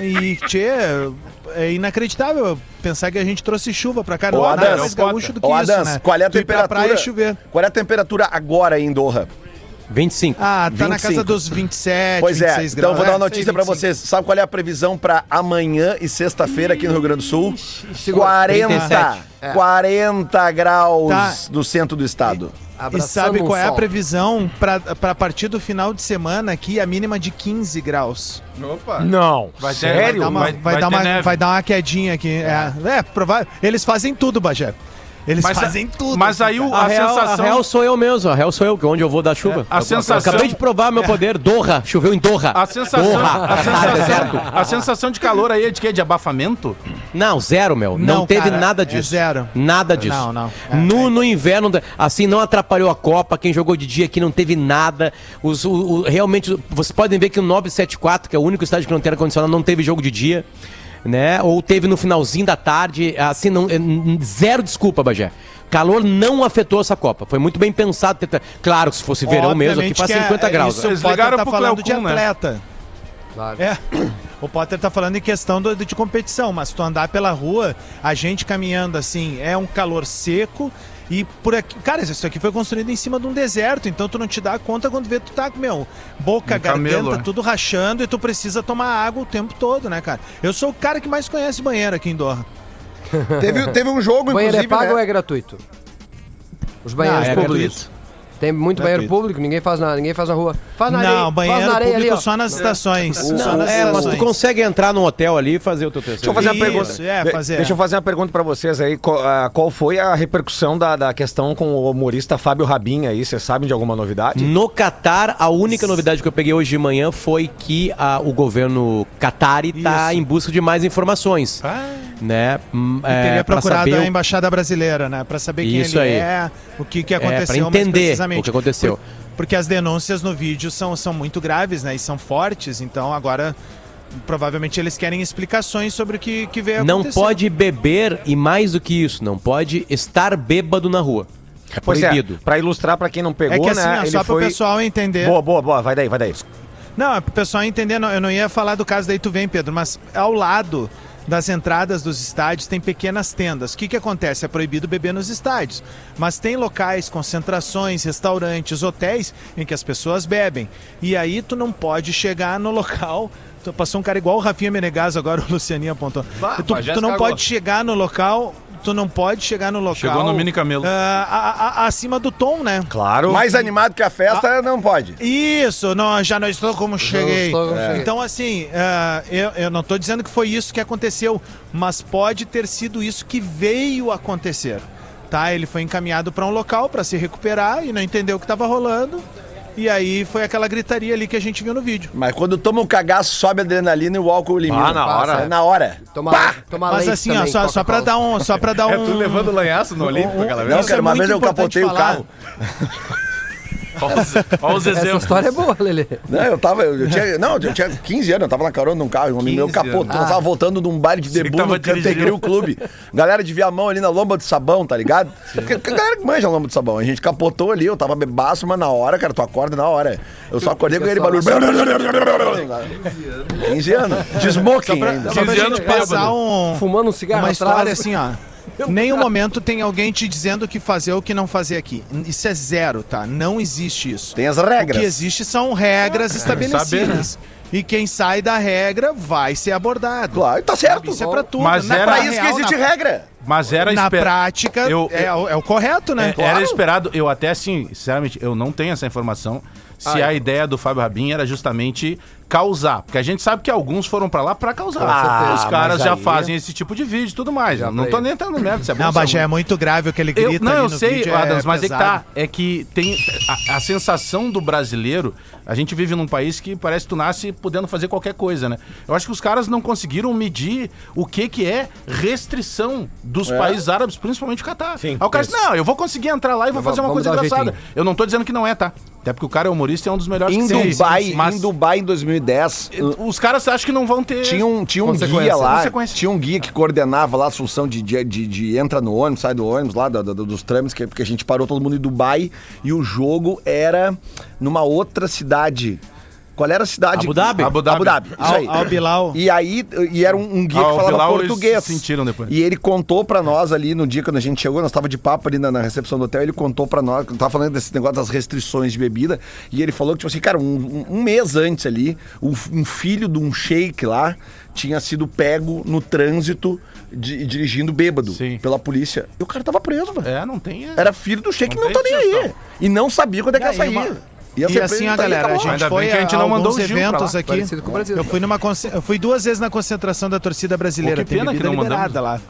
E, e, tchê, é inacreditável pensar que a gente trouxe chuva pra cá. Não há nada mais gaúcho do que Ô, isso, Adams, né? qual é a Tu ir pra temperatura? praia chover. Qual é a temperatura agora em Doha? 25. Ah, tá na 25. casa dos 27, Pois é, 26 então graus. vou dar uma É, notícia pra 25. vocês. Sabe qual é a previsão pra amanhã e sexta-feira aqui no Rio Grande do Sul? Segura. 40, 37. É. 40 graus Tá. no centro do estado. E Abraçando sabe um qual é a previsão pra, pra partir do final de semana aqui? A mínima de 15 graus. Opa. Não, Vai ter- sério? Vai dar uma, Vai- vai vai dar uma, neve. vai dar uma quedinha aqui. É, é provável. Eles fazem tudo, Bagé. Eles Mas fazem tudo. Mas aí o- A, a, real, sensação. a real sou eu mesmo, a real sou eu, que é onde eu vou dar chuva. A Eu- sensação- Eu acabei de provar meu poder. Doha, choveu em Doha. A sensação, Doha. a, sensação, Deserto. a sensação de calor aí é de quê? De abafamento? Não, zero, meu. Não, Não, teve cara, nada é disso. zero. Nada disso. Não, não. É, no, no inverno, assim, não atrapalhou a Copa. Quem jogou de dia aqui não teve nada. Os, o, o- realmente, vocês podem ver que o 974, que é o único estádio que não tem ar-condicionado, não teve jogo de dia. Né? Ou teve no finalzinho da tarde. Assim, não, é, n- zero desculpa, Bagé. Calor não afetou essa Copa. Foi muito bem pensado. ter- Claro, se fosse verão mesmo, aqui Obviamente faz que é- 50 graus. Isso, Eles o Potter ligaram tá pro falando de Cleocum, né? atleta. Claro. É. O Potter tá falando em questão do- de competição, mas tu andar pela rua, a gente caminhando assim, é um calor seco e por aqui. Cara, isso aqui foi construído em cima de um deserto, então tu não te dá conta quando vê tu tá, meu, boca, Um camelo, garganta, né? tudo rachando e tu precisa tomar água o tempo todo, né, cara? Eu sou o cara que mais conhece banheiro aqui em Doha. Teve, teve um jogo, Banheiro é inclusive, pago ou né? é gratuito? Os banheiros é públicos. gratuito. Tem muito banheiro Gratuito. público, ninguém faz na, ninguém faz na rua. Faz na areia, Não, faz banheiro na areia público ali, ó. só nas estações. só Não, nas é, mas tu estações. consegue entrar num hotel ali e fazer o teu Deixa eu fazer uma Isso, pergunta. é, De- fazer. Deixa eu fazer uma pergunta pra vocês aí. Qual, ah, qual foi a repercussão da, da questão com o humorista Fábio Rabin aí? Vocês sabem de alguma novidade? No Catar, a única novidade que eu peguei hoje de manhã foi que ah, o governo Qatari está Isso. em busca de mais informações. Né? Hum, E é, teria pra procurado saber a embaixada brasileira, né? Pra saber quem Isso ele aí. é, o que, que É, aconteceu. pra mais entender precisamente. o que aconteceu. Por- porque as denúncias no vídeo são, são muito graves, né? E são fortes, então agora provavelmente eles querem explicações sobre o que, que veio Não pode beber e mais do que isso, não pode estar bêbado na rua. É Pois é, proibido. pra ilustrar pra quem não pegou, É que assim, né? ó, só foi... pro pessoal entender. Boa, boa, boa. Vai daí, vai daí. Não, é pro pessoal entender, não, eu não ia falar do caso daí tu vem, Pedro, mas ao lado das entradas dos estádios tem pequenas tendas. O que que acontece? É proibido beber nos estádios, mas tem locais, concentrações, restaurantes, hotéis em que as pessoas bebem. E aí tu não pode chegar no local Passou um cara igual o Rafinha Menegas agora, o Lucianinho apontou. Bah, tu, tu não cagou. pode chegar no local. Tu não pode chegar no local. Chegou no mini camelo. ah, a- a- acima do tom, né? Claro. Mais animado que a festa, não pode. Isso, não, já não estou como cheguei. estou como É. cheguei. Então, assim, ah, eu, eu não estou dizendo que foi isso que aconteceu, mas pode ter sido isso que veio acontecer. Tá? Ele foi encaminhado para um local para se recuperar e não entendeu o que estava rolando. E aí foi aquela gritaria ali que a gente viu no vídeo. Mas quando toma um cagaço, sobe a adrenalina e o álcool elimina. Ah, na hora. É na hora. Toma, toma Mas assim, ó, também, só, só para Coca-Cola. dar um, só para dar um. É tu levando lanhaço no Olímpico aquela Não, cara, é uma muito vez eu importante capotei o falar. carro. Olha os Essa exemplos. história é boa, Lelê. Não, eu tava. Eu tinha, não, eu tinha 15 anos, eu tava na carona num carro, um amigo meu 15 capotou. anos. Nós tava voltando de um bar de debut no dirigindo. Cantegril Clube. Galera de mão ali na lomba de sabão, tá ligado? Porque a galera que manja a lomba de sabão. A gente capotou ali, eu tava bebaço, mas na hora, cara, tu acorda na hora. Eu só acordei com aquele barulho. 15 anos. De smoking ainda. Só pra 15 anos passar um, Fumando um cigarro uma atrás. história assim, ó. nenhum momento tem alguém te dizendo o que fazer ou o que não fazer aqui. Isso é zero, tá? Não existe isso. Tem as regras. O que existe são regras estabelecidas. saber, né? E quem sai da regra vai ser abordado. Claro, tá certo. Isso é pra tudo. Mas Na era- Pra isso que existe na, regra. Mas era na esper- prática, Eu- é, o- é o correto, né? É, Era esperado, eu até assim, sinceramente, eu não tenho essa informação. Se a ideia do Fábio Rabin era justamente causar. Porque a gente sabe que alguns foram pra lá pra causar. Ah, Os caras mas já aí- fazem esse tipo de vídeo e tudo mais. Eu não tô nem entrando se é bom, Não, é Bagé, é muito grave o que ele Eu, grita não, ali eu no sei, vídeo, Adams, mas é que pesado. tá. É que tem a, a sensação do brasileiro. A gente vive num país que parece que tu nasce podendo fazer qualquer coisa, né? Eu acho que os caras não conseguiram medir o que, que é restrição dos países árabes, principalmente o Catar. Sim, Aí o cara disse, não, eu vou conseguir entrar lá e vou fazer uma coisa um engraçada. jeitinho. Eu não tô dizendo que não é, tá? Até porque o cara é humorista e é um dos melhores Em que tem. Dubai, Mas em Dubai em 2010, os caras acham que não vão ter. Tinha um, tinha um guia lá, tinha um guia que coordenava lá a solução de, de, de, de entra no ônibus, sai do ônibus lá, da- da- dos trâmites, que, porque a gente parou todo mundo em Dubai e o jogo era numa outra cidade. Qual era a cidade? Abu Dhabi? Abu Dhabi. Abu Dhabi. Isso Al, aí. Al Bilal. E aí, e era um, um guia que falava Bilal, português. se sentiram depois. E ele contou pra nós ali no dia quando a gente chegou, nós tava de papo ali na, na recepção do hotel, ele contou pra nós, tava falando desse negócio das restrições de bebida, e ele falou que, tipo assim, cara, um, um- mês antes ali, um, um filho de um sheik lá tinha sido pego no trânsito de- dirigindo bêbado Sim. pela polícia. E o cara tava preso, velho. É, não tem. Era filho do sheik Não não, tá nem aí. E não sabia quando é que ia sair. uma- Ia E assim, a tá galera, a gente Ainda foi que a gente não alguns mandou pra eventos lá. aqui. Brasil. Eu fui, numa, eu fui duas vezes na concentração da torcida brasileira. Pô, que tem pena que não liberada lá.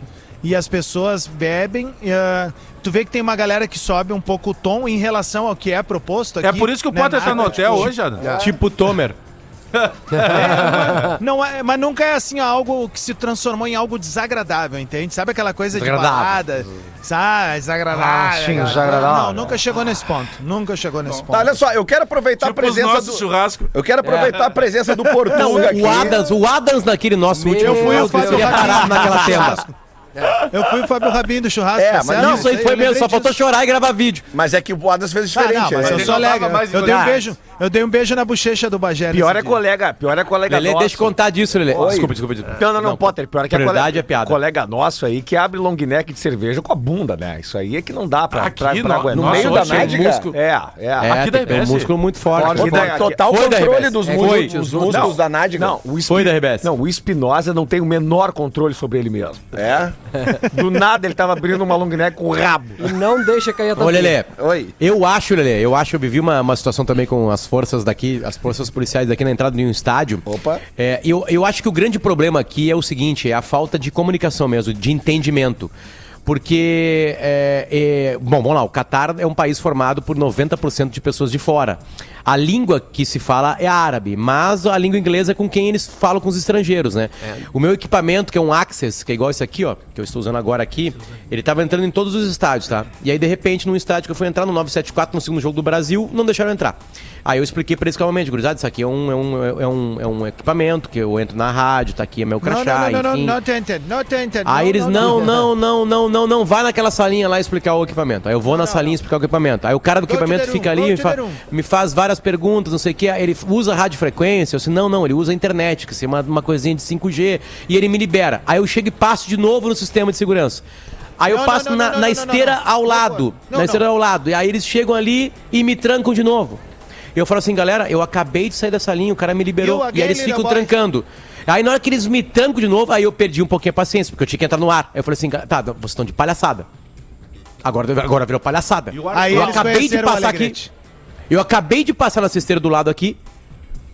E as pessoas bebem. e, ah, tu vê que tem uma galera que sobe um pouco o tom em relação ao que é proposto aqui. É por isso que o né, Potter tá no hotel tipo, hoje, Adam. Tipo Tomer. Não é, mas nunca é assim algo que se transformou em algo desagradável, entende? Sabe aquela coisa de balada? Sabe, desagradável. Ah, sim, desagradável. Não, nunca chegou nesse ponto. Nunca chegou nesse Tá, ponto. olha só, eu quero aproveitar Tipo a presença do... churrasco. Eu quero aproveitar a presença do Portuga Não, aqui. o Adams, o Adams naquele nosso último Eu fui o churrasco, ele seria Rabin parado naquela do tenda. churrasco. Eu fui o Fábio Rabin do churrasco. É, tá mas não, Isso aí foi mesmo, só faltou disso. chorar e gravar vídeo. Mas é que o Adams fez Ah, diferente. não, mas é. eu sou alegre. mais Eu dei um beijo, eu dei um beijo na bochecha do Bagé. Pior é dia. colega, pior é colega Lelê, nosso. deixa eu contar disso, Lelê. Oi. Desculpa, desculpa. desculpa. Não, não, não, Potter, pior é que é colega, é piada. colega nosso aí que abre long neck de cerveja com a bunda, né? Isso aí é que não dá pra, Aqui, pra, pra no- aguentar. No meio da nádica? músculo. É, é. É, Aqui da tem um RBS. músculo muito forte. Forte. Aqui da- total foi controle RBS. dos, É, músculos, dos músculos da nádica. Não, o Foi da RBS. Não, o Espinosa não tem o menor controle sobre ele mesmo. É? Do nada ele tava abrindo uma long neck com o rabo. E não deixa cair a Ô, tampinha. Lelê, Oi. eu acho, Lelê, eu acho, eu vivi uma, uma situação também com as forças daqui, as forças policiais daqui na entrada de um estádio. Opa. É, eu, eu acho que o grande problema aqui é o seguinte, é a falta de comunicação mesmo, de entendimento. Porque, é, é, bom, vamos lá, o Catar é um país formado por 90% de pessoas de fora. A língua que se fala é árabe, mas a língua inglesa é com quem eles falam com os estrangeiros, né? O meu equipamento, que é um Access, que é igual esse aqui, ó, que eu estou usando agora aqui, ele tava entrando em todos os estádios, tá? E aí, de repente, num estádio que eu fui entrar no 974, no segundo jogo do Brasil, não deixaram entrar. Aí eu expliquei pra eles calmamente, gurizada, isso aqui é um, é, um, é, um, é um equipamento que eu entro na rádio, tá aqui é meu crachá, não, não, não, enfim. não, não não não, não, não, não, não, não, vai naquela salinha lá explicar o equipamento. Aí eu vou na salinha explicar o equipamento. Aí o cara do equipamento fica room, ali, to fa- room. me faz várias perguntas, não sei o que. Ele usa radiofrequência? Eu disse, não, não, ele usa a internet, que é uma, uma coisinha de 5G. E ele me libera. Aí eu chego e passo de novo no sistema de segurança. Aí eu Não, passo não, não, na, não, na não, não, esteira não, não. ao Não, lado. não, na não. esteira ao lado. E aí eles chegam ali e me trancam de novo. Eu falo assim, galera, eu acabei de sair dessa linha, o cara me liberou. E aí eles ficam trancando. Aí na hora que eles me trancam de novo, aí eu perdi um pouquinho a paciência, porque eu tinha que entrar no ar. Aí eu falei assim, tá, vocês estão de palhaçada. Agora, agora virou palhaçada. Aí eu acabei de passar aqui. Eu acabei de passar na cesteira do lado aqui.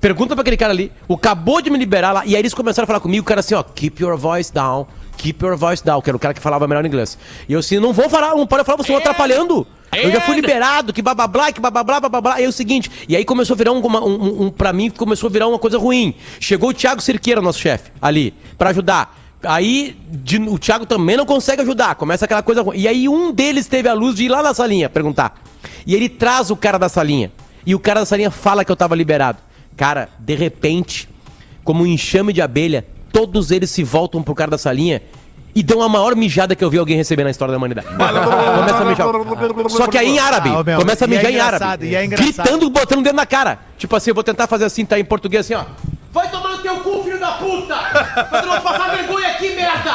Pergunta pra aquele cara ali. O acabou de me liberar lá. E aí eles começaram a falar comigo, o cara assim, ó, keep your voice down. Keep your voice down, que era o cara que falava melhor inglês. E eu assim, não vou falar, não pode falar, vocês estão atrapalhando. Eu já fui liberado, que babablá, que babablá, babablá. E é o seguinte, e aí começou a virar um, um, um, pra mim, começou a virar uma coisa ruim. Chegou o Thiago Cerqueira, nosso chefe, ali, pra ajudar. Aí de- o Thiago também não consegue ajudar, começa aquela coisa ruim. E aí um deles teve a luz de ir lá na salinha perguntar. E ele traz o cara da salinha. E o cara da salinha fala que eu tava liberado. Cara, de repente, como um enxame de abelha, todos eles se voltam pro cara da salinha e dão a maior mijada que eu vi alguém receber na história da humanidade. Começa a mijar. Só que aí em árabe. Ah, meu, Começa a é mijar em engraçado, árabe. e é. Gritando, botando o dedo na cara. Tipo assim, eu vou tentar fazer assim, tá em português assim, ó. Vai tomar no teu cu, filho da puta! Você não passar vergonha aqui, merda!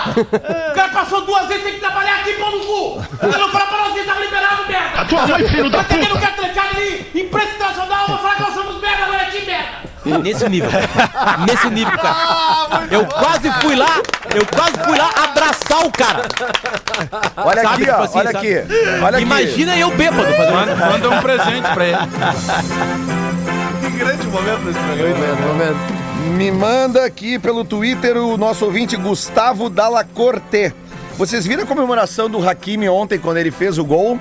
O cara passou duas vezes, tem que trabalhar aqui, pau no cu! Você não fala pra nós que tá liberado, merda! A tua mãe, filho da Tá entendendo puta! que é trancado ali? Imprensa internacional, vou falar que nós somos merda agora aqui, merda! Nesse nível. Nesse nível, cara. Eu quase fui lá, eu quase fui lá abraçar o cara. Olha Sabe, aqui, tipo ó. assim, olha sabe? aqui. Olha aqui. Imagina eu bêbado fazendo Manda, manda um presente pra ele. Que grande momento desse programa. Momento, momento. Me manda aqui pelo Twitter o nosso ouvinte Gustavo Dalla Corte. Vocês viram a comemoração do Hakimi ontem, quando ele fez o gol?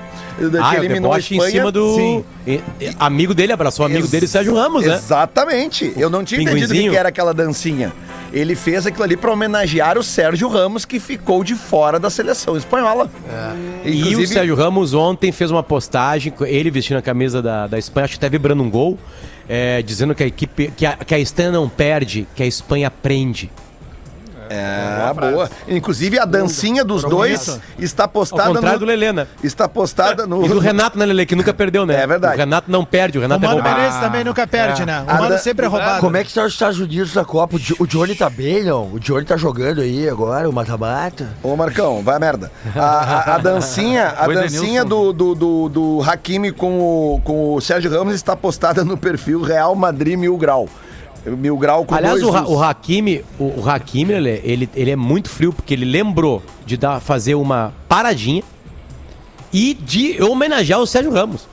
Ah, que o eliminou a deboche em Espanha? cima do Sim. e- e- amigo dele, abraçou o amigo Ex- dele, Sérgio Ramos, né? Exatamente. Eu não tinha entendido o que era aquela dancinha. Ele fez aquilo ali pra homenagear o Sérgio Ramos, que ficou de fora da seleção espanhola. E o Inclusive- Sérgio Ramos ontem fez uma postagem, ele vestindo a camisa da, da Espanha, acho que até vibrando um gol, é, dizendo que a equipe, que a, que a Espanha não perde, que a Espanha aprende. É, boa. Inclusive a dancinha dos dois está Ao postada contrário do no, Lelê, né? está postada no E do Renato, né, Lelê, que nunca perdeu, né? É verdade. O Renato não perde, o O Renato é Mano roubado. Menezes também nunca perde, né? O A Mano da- sempre é roubado. Como é que tá os Estados Unidos na Copa? O Jo- O Johnny tá bem, não? O Johnny tá jogando aí agora, o mata-mata. Ô Marcão, vai a merda. A, a- a dancinha, a O dancinha do, do, do, do Hakimi com o, com o Sérgio Ramos está postada no perfil Real Madrid Mil Grau. Mil Grau com Aliás, dois o, Ha- o Hakimi, o, o Hakimi, Lelê, ele, ele é muito frio, porque ele lembrou de dar, fazer uma paradinha e de homenagear o Sérgio Ramos.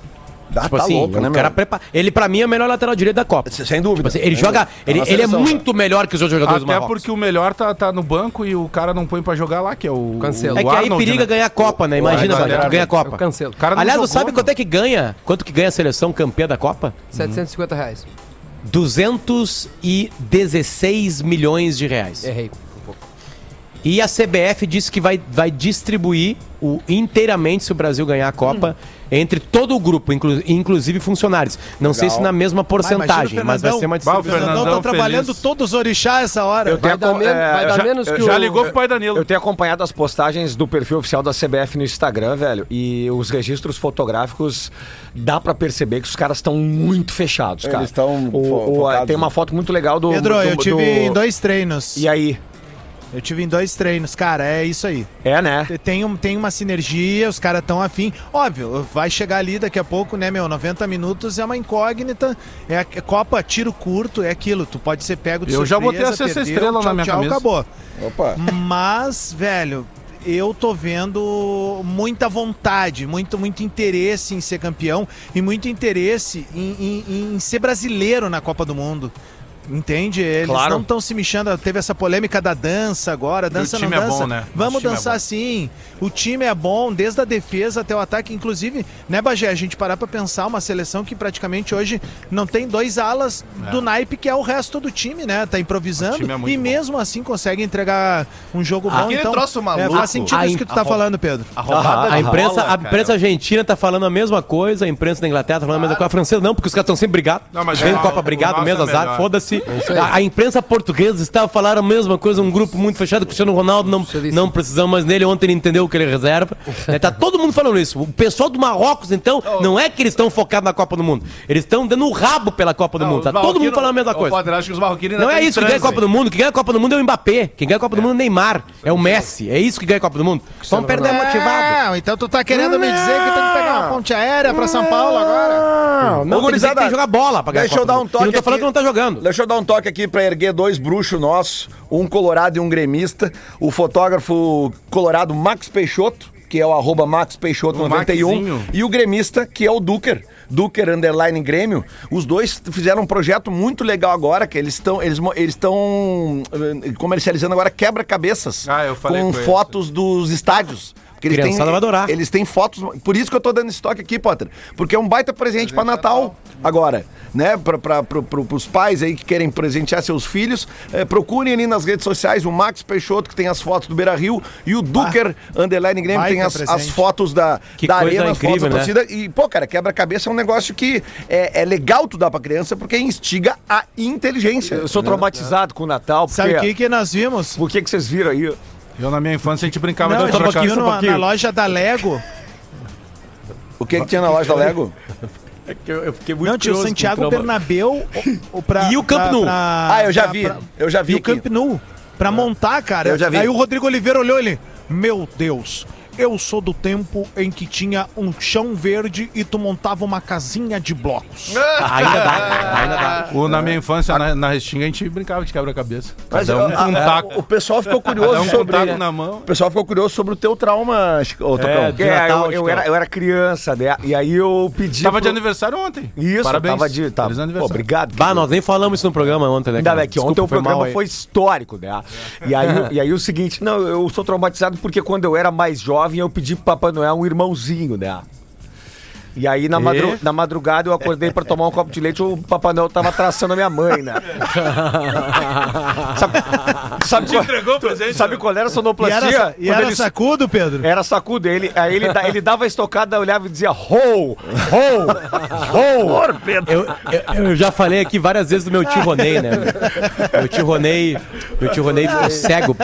Ah, Tipo tá assim, louco, né, cara prepara. Ele, pra mim, é o melhor lateral direito da Copa. Sem dúvida. Tipo assim, ele Sem joga. dúvida. Ele, ele é seleção, muito melhor que os outros jogadores do Até Marrocos. porque o melhor tá, tá no banco e o cara não põe pra jogar lá, que é o. Cancelo. o É que aí Arnold, periga né? ganhar a Copa, né? Imagina, Arnold, tu é. ganha a Copa. cancelo. Aliás, jogou, sabe né? quanto é que ganha? Quanto que ganha a seleção campeã da Copa? 750 reais. 216 milhões de reais. Errei. E a CBF disse que vai, vai distribuir o, inteiramente, se o Brasil ganhar a Copa, entre todo o grupo, inclu- inclusive funcionários. Não sei se na mesma porcentagem, mas vai ser uma o distribuição. Fernandão Fernandão tá trabalhando feliz. todos os orixás essa hora. Eu Vai tenho dar, men- é, vai dar já- menos que Já o... ligou pro pai Danilo. Eu tenho acompanhado as postagens do perfil oficial da CBF no Instagram, velho, e os registros fotográficos dá pra perceber que os caras estão muito fechados, cara. Eles estão. Tem uma foto muito legal do. Pedro, do- eu tive do- dois treinos. E aí? Eu tive em dois treinos. Cara, é isso aí. É, né? Tem, um, tem uma sinergia, os caras estão afim. Óbvio, vai chegar ali daqui a pouco, né, meu? 90 minutos é uma incógnita. É a Copa tiro curto, é aquilo. Tu pode ser pego de Eu já surpresa, botei a sexta perdeu, estrela na tchau, minha tchau, camisa. acabou. Opa. Mas, velho, eu tô vendo muita vontade, muito, muito interesse em ser campeão e muito interesse em, em- em ser brasileiro na Copa do Mundo. Entende? Eles Claro. não estão se mexendo. Teve essa polêmica da dança agora. Dança o não é dança. bom, né? Vamos é dançar bom. sim. O time é bom, desde a defesa até o ataque. Inclusive, né, Bagé? A gente parar pra pensar uma seleção que praticamente hoje não tem dois alas do naipe, que é o resto do time, né? Tá improvisando. É e bom. mesmo assim consegue entregar um jogo bom. Aquele Então, troço maluco. é, faz sentido A isso que tu tá falando, Pedro. A A imprensa, bola, a imprensa argentina tá falando a mesma coisa, a imprensa da Inglaterra tá falando a mesma coisa, a francesa não, porque os caras estão sempre brigados. Não, mas Vem o- Copa brigado mesmo, é azar, melhor. Foda-se. A, a imprensa portuguesa estava falando a mesma coisa, um grupo muito fechado, Cristiano Ronaldo não, não precisamos mais nele, ontem ele entendeu que ele é reserva. Né, tá todo mundo falando isso. O pessoal do Marrocos, então, não é que eles estão focados na Copa do Mundo, eles estão dando o rabo pela Copa do Mundo. Tá os todo mundo falando a mesma coisa. Padre, acho que os marroquinos Não é isso que ganha a. Copa do Mundo. Quem ganha a Copa do Mundo é o Mbappé. Quem ganha a Copa do Mundo é o Neymar. É o Messi. É isso que ganha a Copa do Mundo. Vamos perder motivado. Não, então tu tá querendo me dizer que tem que pegar uma ponte aérea pra São Paulo agora? Não, não tem que dizer que gurizada, tem que jogar bola pra ganhar Deixa a eu dar um toque E não tô falando que não tá jogando. Deixa eu dar um toque aqui pra erguer dois bruxos nossos, um colorado e um gremista. O fotógrafo colorado Max Peixoto, que é o arroba Max Peixoto O 91, Maxinho. e o gremista, que é o Duker. Duker Underline Grêmio, os dois fizeram um projeto muito legal agora, que eles estão eles estão eh, comercializando agora quebra-cabeças Ah, com com fotos dos estádios. Porque eles Criançada vai adorar. Eles têm fotos. Por isso que eu tô dando esse toque aqui, Potter. Porque é um baita presente pra Natal agora. Né? Pra, pra, pro, pro, pros pais aí que querem presentear seus filhos. eh, procurem ali nas redes sociais o Max Peixoto, que tem as fotos do Beira Rio, e o Duker Underline Grêmio, que tem as, as fotos da, Que da coisa arena, as fotos da incrível, né? torcida. E, pô, cara, quebra-cabeça é um negócio que é, é legal tu dar pra criança porque instiga a inteligência. Eu sou traumatizado com o Natal, porque... Sabe o que, que nós vimos? Por que, que vocês viram aí? Eu, na minha infância, a gente brincava Não, de Só um no- na loja da Lego. O que, que tinha na loja da Lego? É que eu, eu fiquei muito Não, tinha o Santiago trauma. Bernabéu o, o pra, E o Camp pra- Nou? pra- Ah, eu já pra- vi. pra- Eu já vi E o aqui. Camp Nou. Pra montar, cara. Eu já vi. Aí o Rodrigo Oliveira olhou ele. Meu Deus. Eu sou do tempo em que tinha um chão verde e tu montava uma casinha de blocos. Ainda dá, ainda dá. O, na minha infância, na, na Restinga, a gente brincava de quebra-cabeça. Mas Cada um com um a- taco. o pessoal ficou Cada curioso um com um sobre. taco na mão. O pessoal ficou curioso sobre o teu trauma, Chico- ô, Tocão. de É, Natal, eu, eu era, eu era criança, né? E aí eu pedi. Tava de pro- aniversário ontem. Isso, Parabéns. tava de. Tava, Feliz pô, aniversário. obrigado. Bah, nós nem falamos isso no programa ontem, né? Ainda cara? bem que ontem Desculpa, o programa mal aí. foi histórico, né? E aí, e aí o seguinte, não, eu sou traumatizado porque quando eu era mais jovem eu pedi pro Papai Noel um irmãozinho, né? E aí na, madru- na madrugada eu acordei pra tomar um copo de leite, o Papai Noel tava traçando a minha mãe, né? sabe, sabe, qual, entregou o presente? sabe qual era a E sonoplastia? era, e era ele- sacudo, Pedro? Era sacudo. Ele, aí ele, da- ele dava a estocada, olhava e dizia ho, ho, ho. Eu, eu, eu já falei aqui várias vezes do meu tio Ronei, né? Meu tio Ronei, meu tio Ronei ficou cego,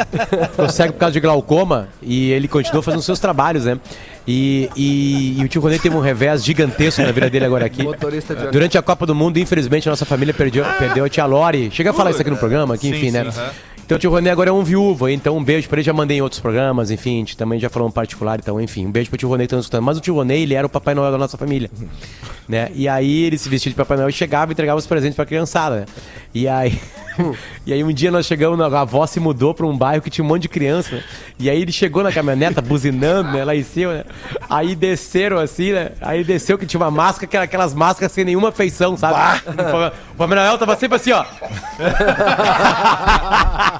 ficou cego por causa de glaucoma e ele continuou fazendo seus trabalhos, né? E, e- e o tio Ronei teve um revés gigantesco na vida dele agora aqui. Motorista de Durante a Copa do Mundo, infelizmente, a nossa família perdeu, perdeu a tia Lori. Chega a falar isso aqui no programa, aqui, Sim, enfim, né? sim, aham. Então o tio Ronei agora é um viúvo, então um beijo pra ele, já mandei em outros programas, enfim, a gente também já falou um particular, então enfim, um beijo pro tio Ronei que tá nos escutando. Mas o tio Ronei, ele era o Papai Noel da nossa família, né? E aí ele se vestia de Papai Noel e chegava e entregava os presentes pra criançada, né? E aí... E aí um dia nós chegamos, a avó se mudou pra um bairro que tinha um monte de criança, né? E aí ele chegou na caminhoneta buzinando, né? Lá em cima, né? Aí desceram assim, né? Aí desceu que tinha uma máscara, que era aquelas máscaras sem nenhuma feição, sabe? O Papai Noel tava sempre assim, ó.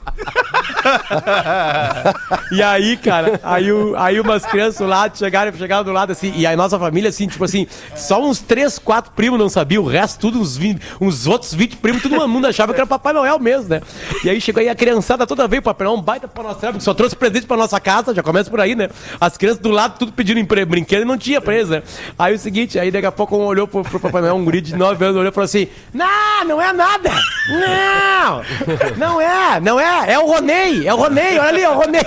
E aí, cara, aí, o, aí umas crianças lá chegaram, chegaram do lado assim, e a nossa família, assim, tipo assim, só uns 3, 4 primos não sabiam, o resto, tudo, uns, 20, uns outros 20 primos, todo mundo achava que era Papai Noel mesmo, né? E aí chegou aí a criançada toda veio, Papai Noel, um baita pra nossa porque só trouxe presente pra nossa casa, já começa por aí, né? As crianças do lado, tudo pedindo brinquedo e não tinha eles, né? Aí o seguinte, aí daqui a pouco um olhou pro, pro Papai Noel, um guri de 9 anos, olhou e falou assim: Não, não é nada! Não! Não é, não é, é o Ronei, é o Ronei, olha ali, é o Ronei!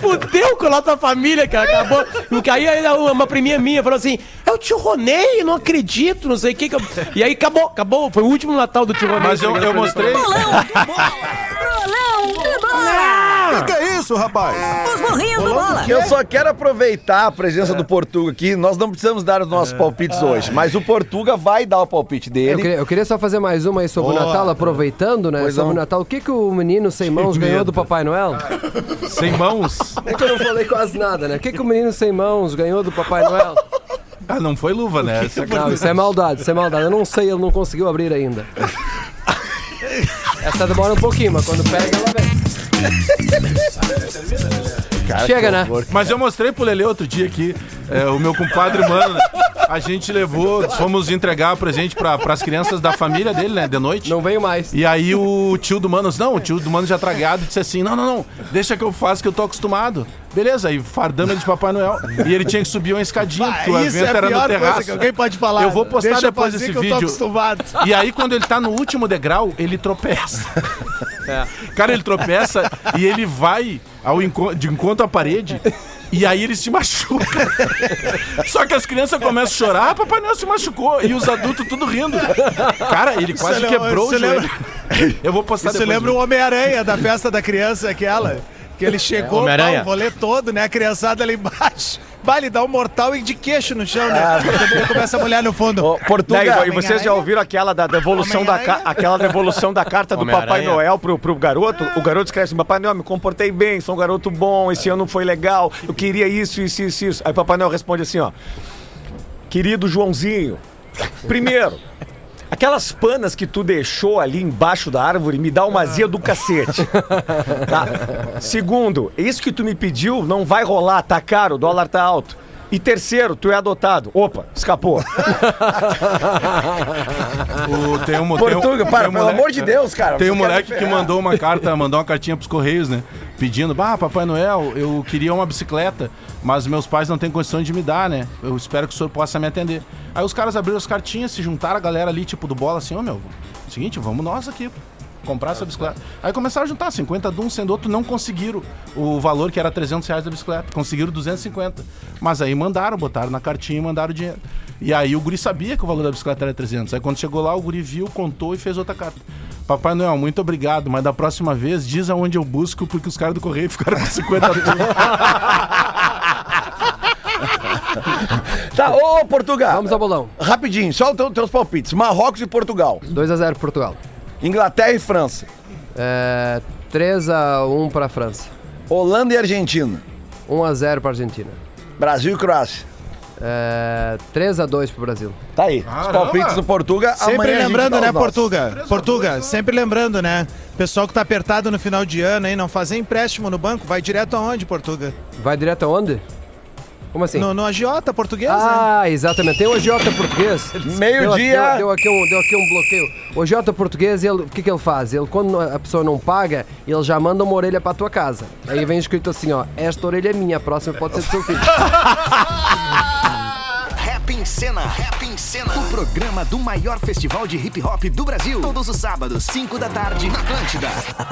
Fudeu com a nossa família, cara. Acabou. Aí aí uma priminha minha falou assim: É o tio Ronei, não acredito, não sei o que. que eu-" E aí acabou, acabou. Foi o último Natal do tio Ronei. Mas eu, eu mostrei. Bolão, que bola! Que é isso, rapaz? Os morrinhos do bola! Eu só quero aproveitar a presença do Portuga aqui. Nós não precisamos dar os nossos palpites hoje, mas o Portuga vai dar o palpite Eu dele. queria, eu queria só fazer mais uma aí sobre o Boa. Natal, aproveitando, né? Pois sobre o. Natal. O que, que o menino sem mãos ganhou do Papai Noel? Sem mãos. É que eu não falei quase nada, né? O que, que o menino sem mãos ganhou do Papai Noel? Ah, não foi luva, né? Não, isso é maldade, isso é maldade. Eu não sei, ele não conseguiu abrir ainda. Essa demora um pouquinho, mas quando pega, ela vem. Chega, né? Mas eu mostrei pro Lele outro dia aqui, é, o meu compadre mano? A gente levou, fomos entregar presente pra, pras crianças da família dele, né? De noite. Não veio mais. E aí o tio do Mano, não, o tio do Mano já tragado disse assim: não, não, não, deixa que eu faço que eu tô acostumado. Beleza, aí fardamos ele de Papai Noel. E ele tinha que subir uma escadinha, porque o Isso é evento a era no terraço. que alguém pode falar. Eu vou postar Deixa depois esse que eu tô vídeo. E aí, quando ele tá no último degrau, ele tropeça. Cara, ele tropeça e ele vai ao enco- de encontro à parede. E aí ele se machuca. Só que as crianças começam a chorar, ah, Papai Noel se machucou. E os adultos tudo rindo. Cara, ele quase Você quebrou lembra- o joelho. Eu vou postar Você lembra o Homem-Aranha da festa da criança, aquela? Que ele chegou, tá, o rolê todo, né? A criançada ali embaixo. Vai, ele dá um mortal e de queixo no chão, né? Depois começa a mulher no fundo. Ô, Portuga, Né, e vocês já ouviram aquela da devolução da, aquela devolução da carta do. Papai Noel pro, pro garoto? O garoto escreve assim: Papai Noel, me comportei bem, sou um garoto bom, esse ano foi legal, eu queria isso, isso, isso, isso. Aí Papai Noel responde assim: ó. Querido Joãozinho, primeiro, aquelas panas que tu deixou ali embaixo da árvore me dá uma azia do cacete. Tá? Segundo, isso que tu me pediu não vai rolar, tá caro, o dólar tá alto. E terceiro, tu é adotado. Opa, escapou. O- tem um, Portuga, tem um- para, tem um pelo moleque- amor de Deus, cara. Tem um moleque que mandou uma carta, mandou uma cartinha pros Correios, né? Pedindo, bah, Papai Noel, eu queria uma bicicleta, mas meus pais não têm condição de me dar, né? Eu espero que o senhor possa me atender. Aí os caras abriram as cartinhas, se juntaram a galera ali, tipo, do bola, assim, ô meu, seguinte, vamos nós aqui. Comprar essa bicicleta. Aí começaram a juntar 50 de um, sendo outro, não conseguiram o valor que era 300 reais da bicicleta. Conseguiram 250. Mas aí mandaram, botaram na cartinha e mandaram o dinheiro. E aí o guri sabia que o valor da bicicleta era 300. Aí quando chegou lá, o guri viu, contou e fez outra carta. Papai Noel, muito obrigado, mas da próxima vez diz aonde eu busco, porque os caras do correio ficaram com 50 tudo. Tá, ô Portugal. Vamos ao bolão. Rapidinho, só os teu- teus palpites. Marrocos e Portugal. 2x0 Portugal. Inglaterra e França. É, 3x1 pra França. Holanda e Argentina. 1x0 pra Argentina. Brasil e Croácia. É, 3x2 pro Brasil. Tá aí. Os palpites do Portuga. Sempre a lembrando, né. Portuga? Portuga, sempre lembrando, né? Pessoal que tá apertado no final de ano, hein? Não fazer empréstimo no banco, vai direto aonde, Portuga? Vai direto aonde? Como assim? No, no agiota português, né? Ah, exatamente. Tem o agiota português. Meio-dia. Deu, deu aqui um, deu aqui um bloqueio. O agiota português, ele, o que, que ele faz? Ele, quando a pessoa não paga, ele já manda uma orelha pra tua casa. Aí vem escrito assim, ó, esta orelha é minha, a próxima pode ser do seu filho. Rap em Cena, Rap em Cena, o programa do maior festival de hip hop do Brasil. Todos os sábados, 5 da tarde, na Atlântida.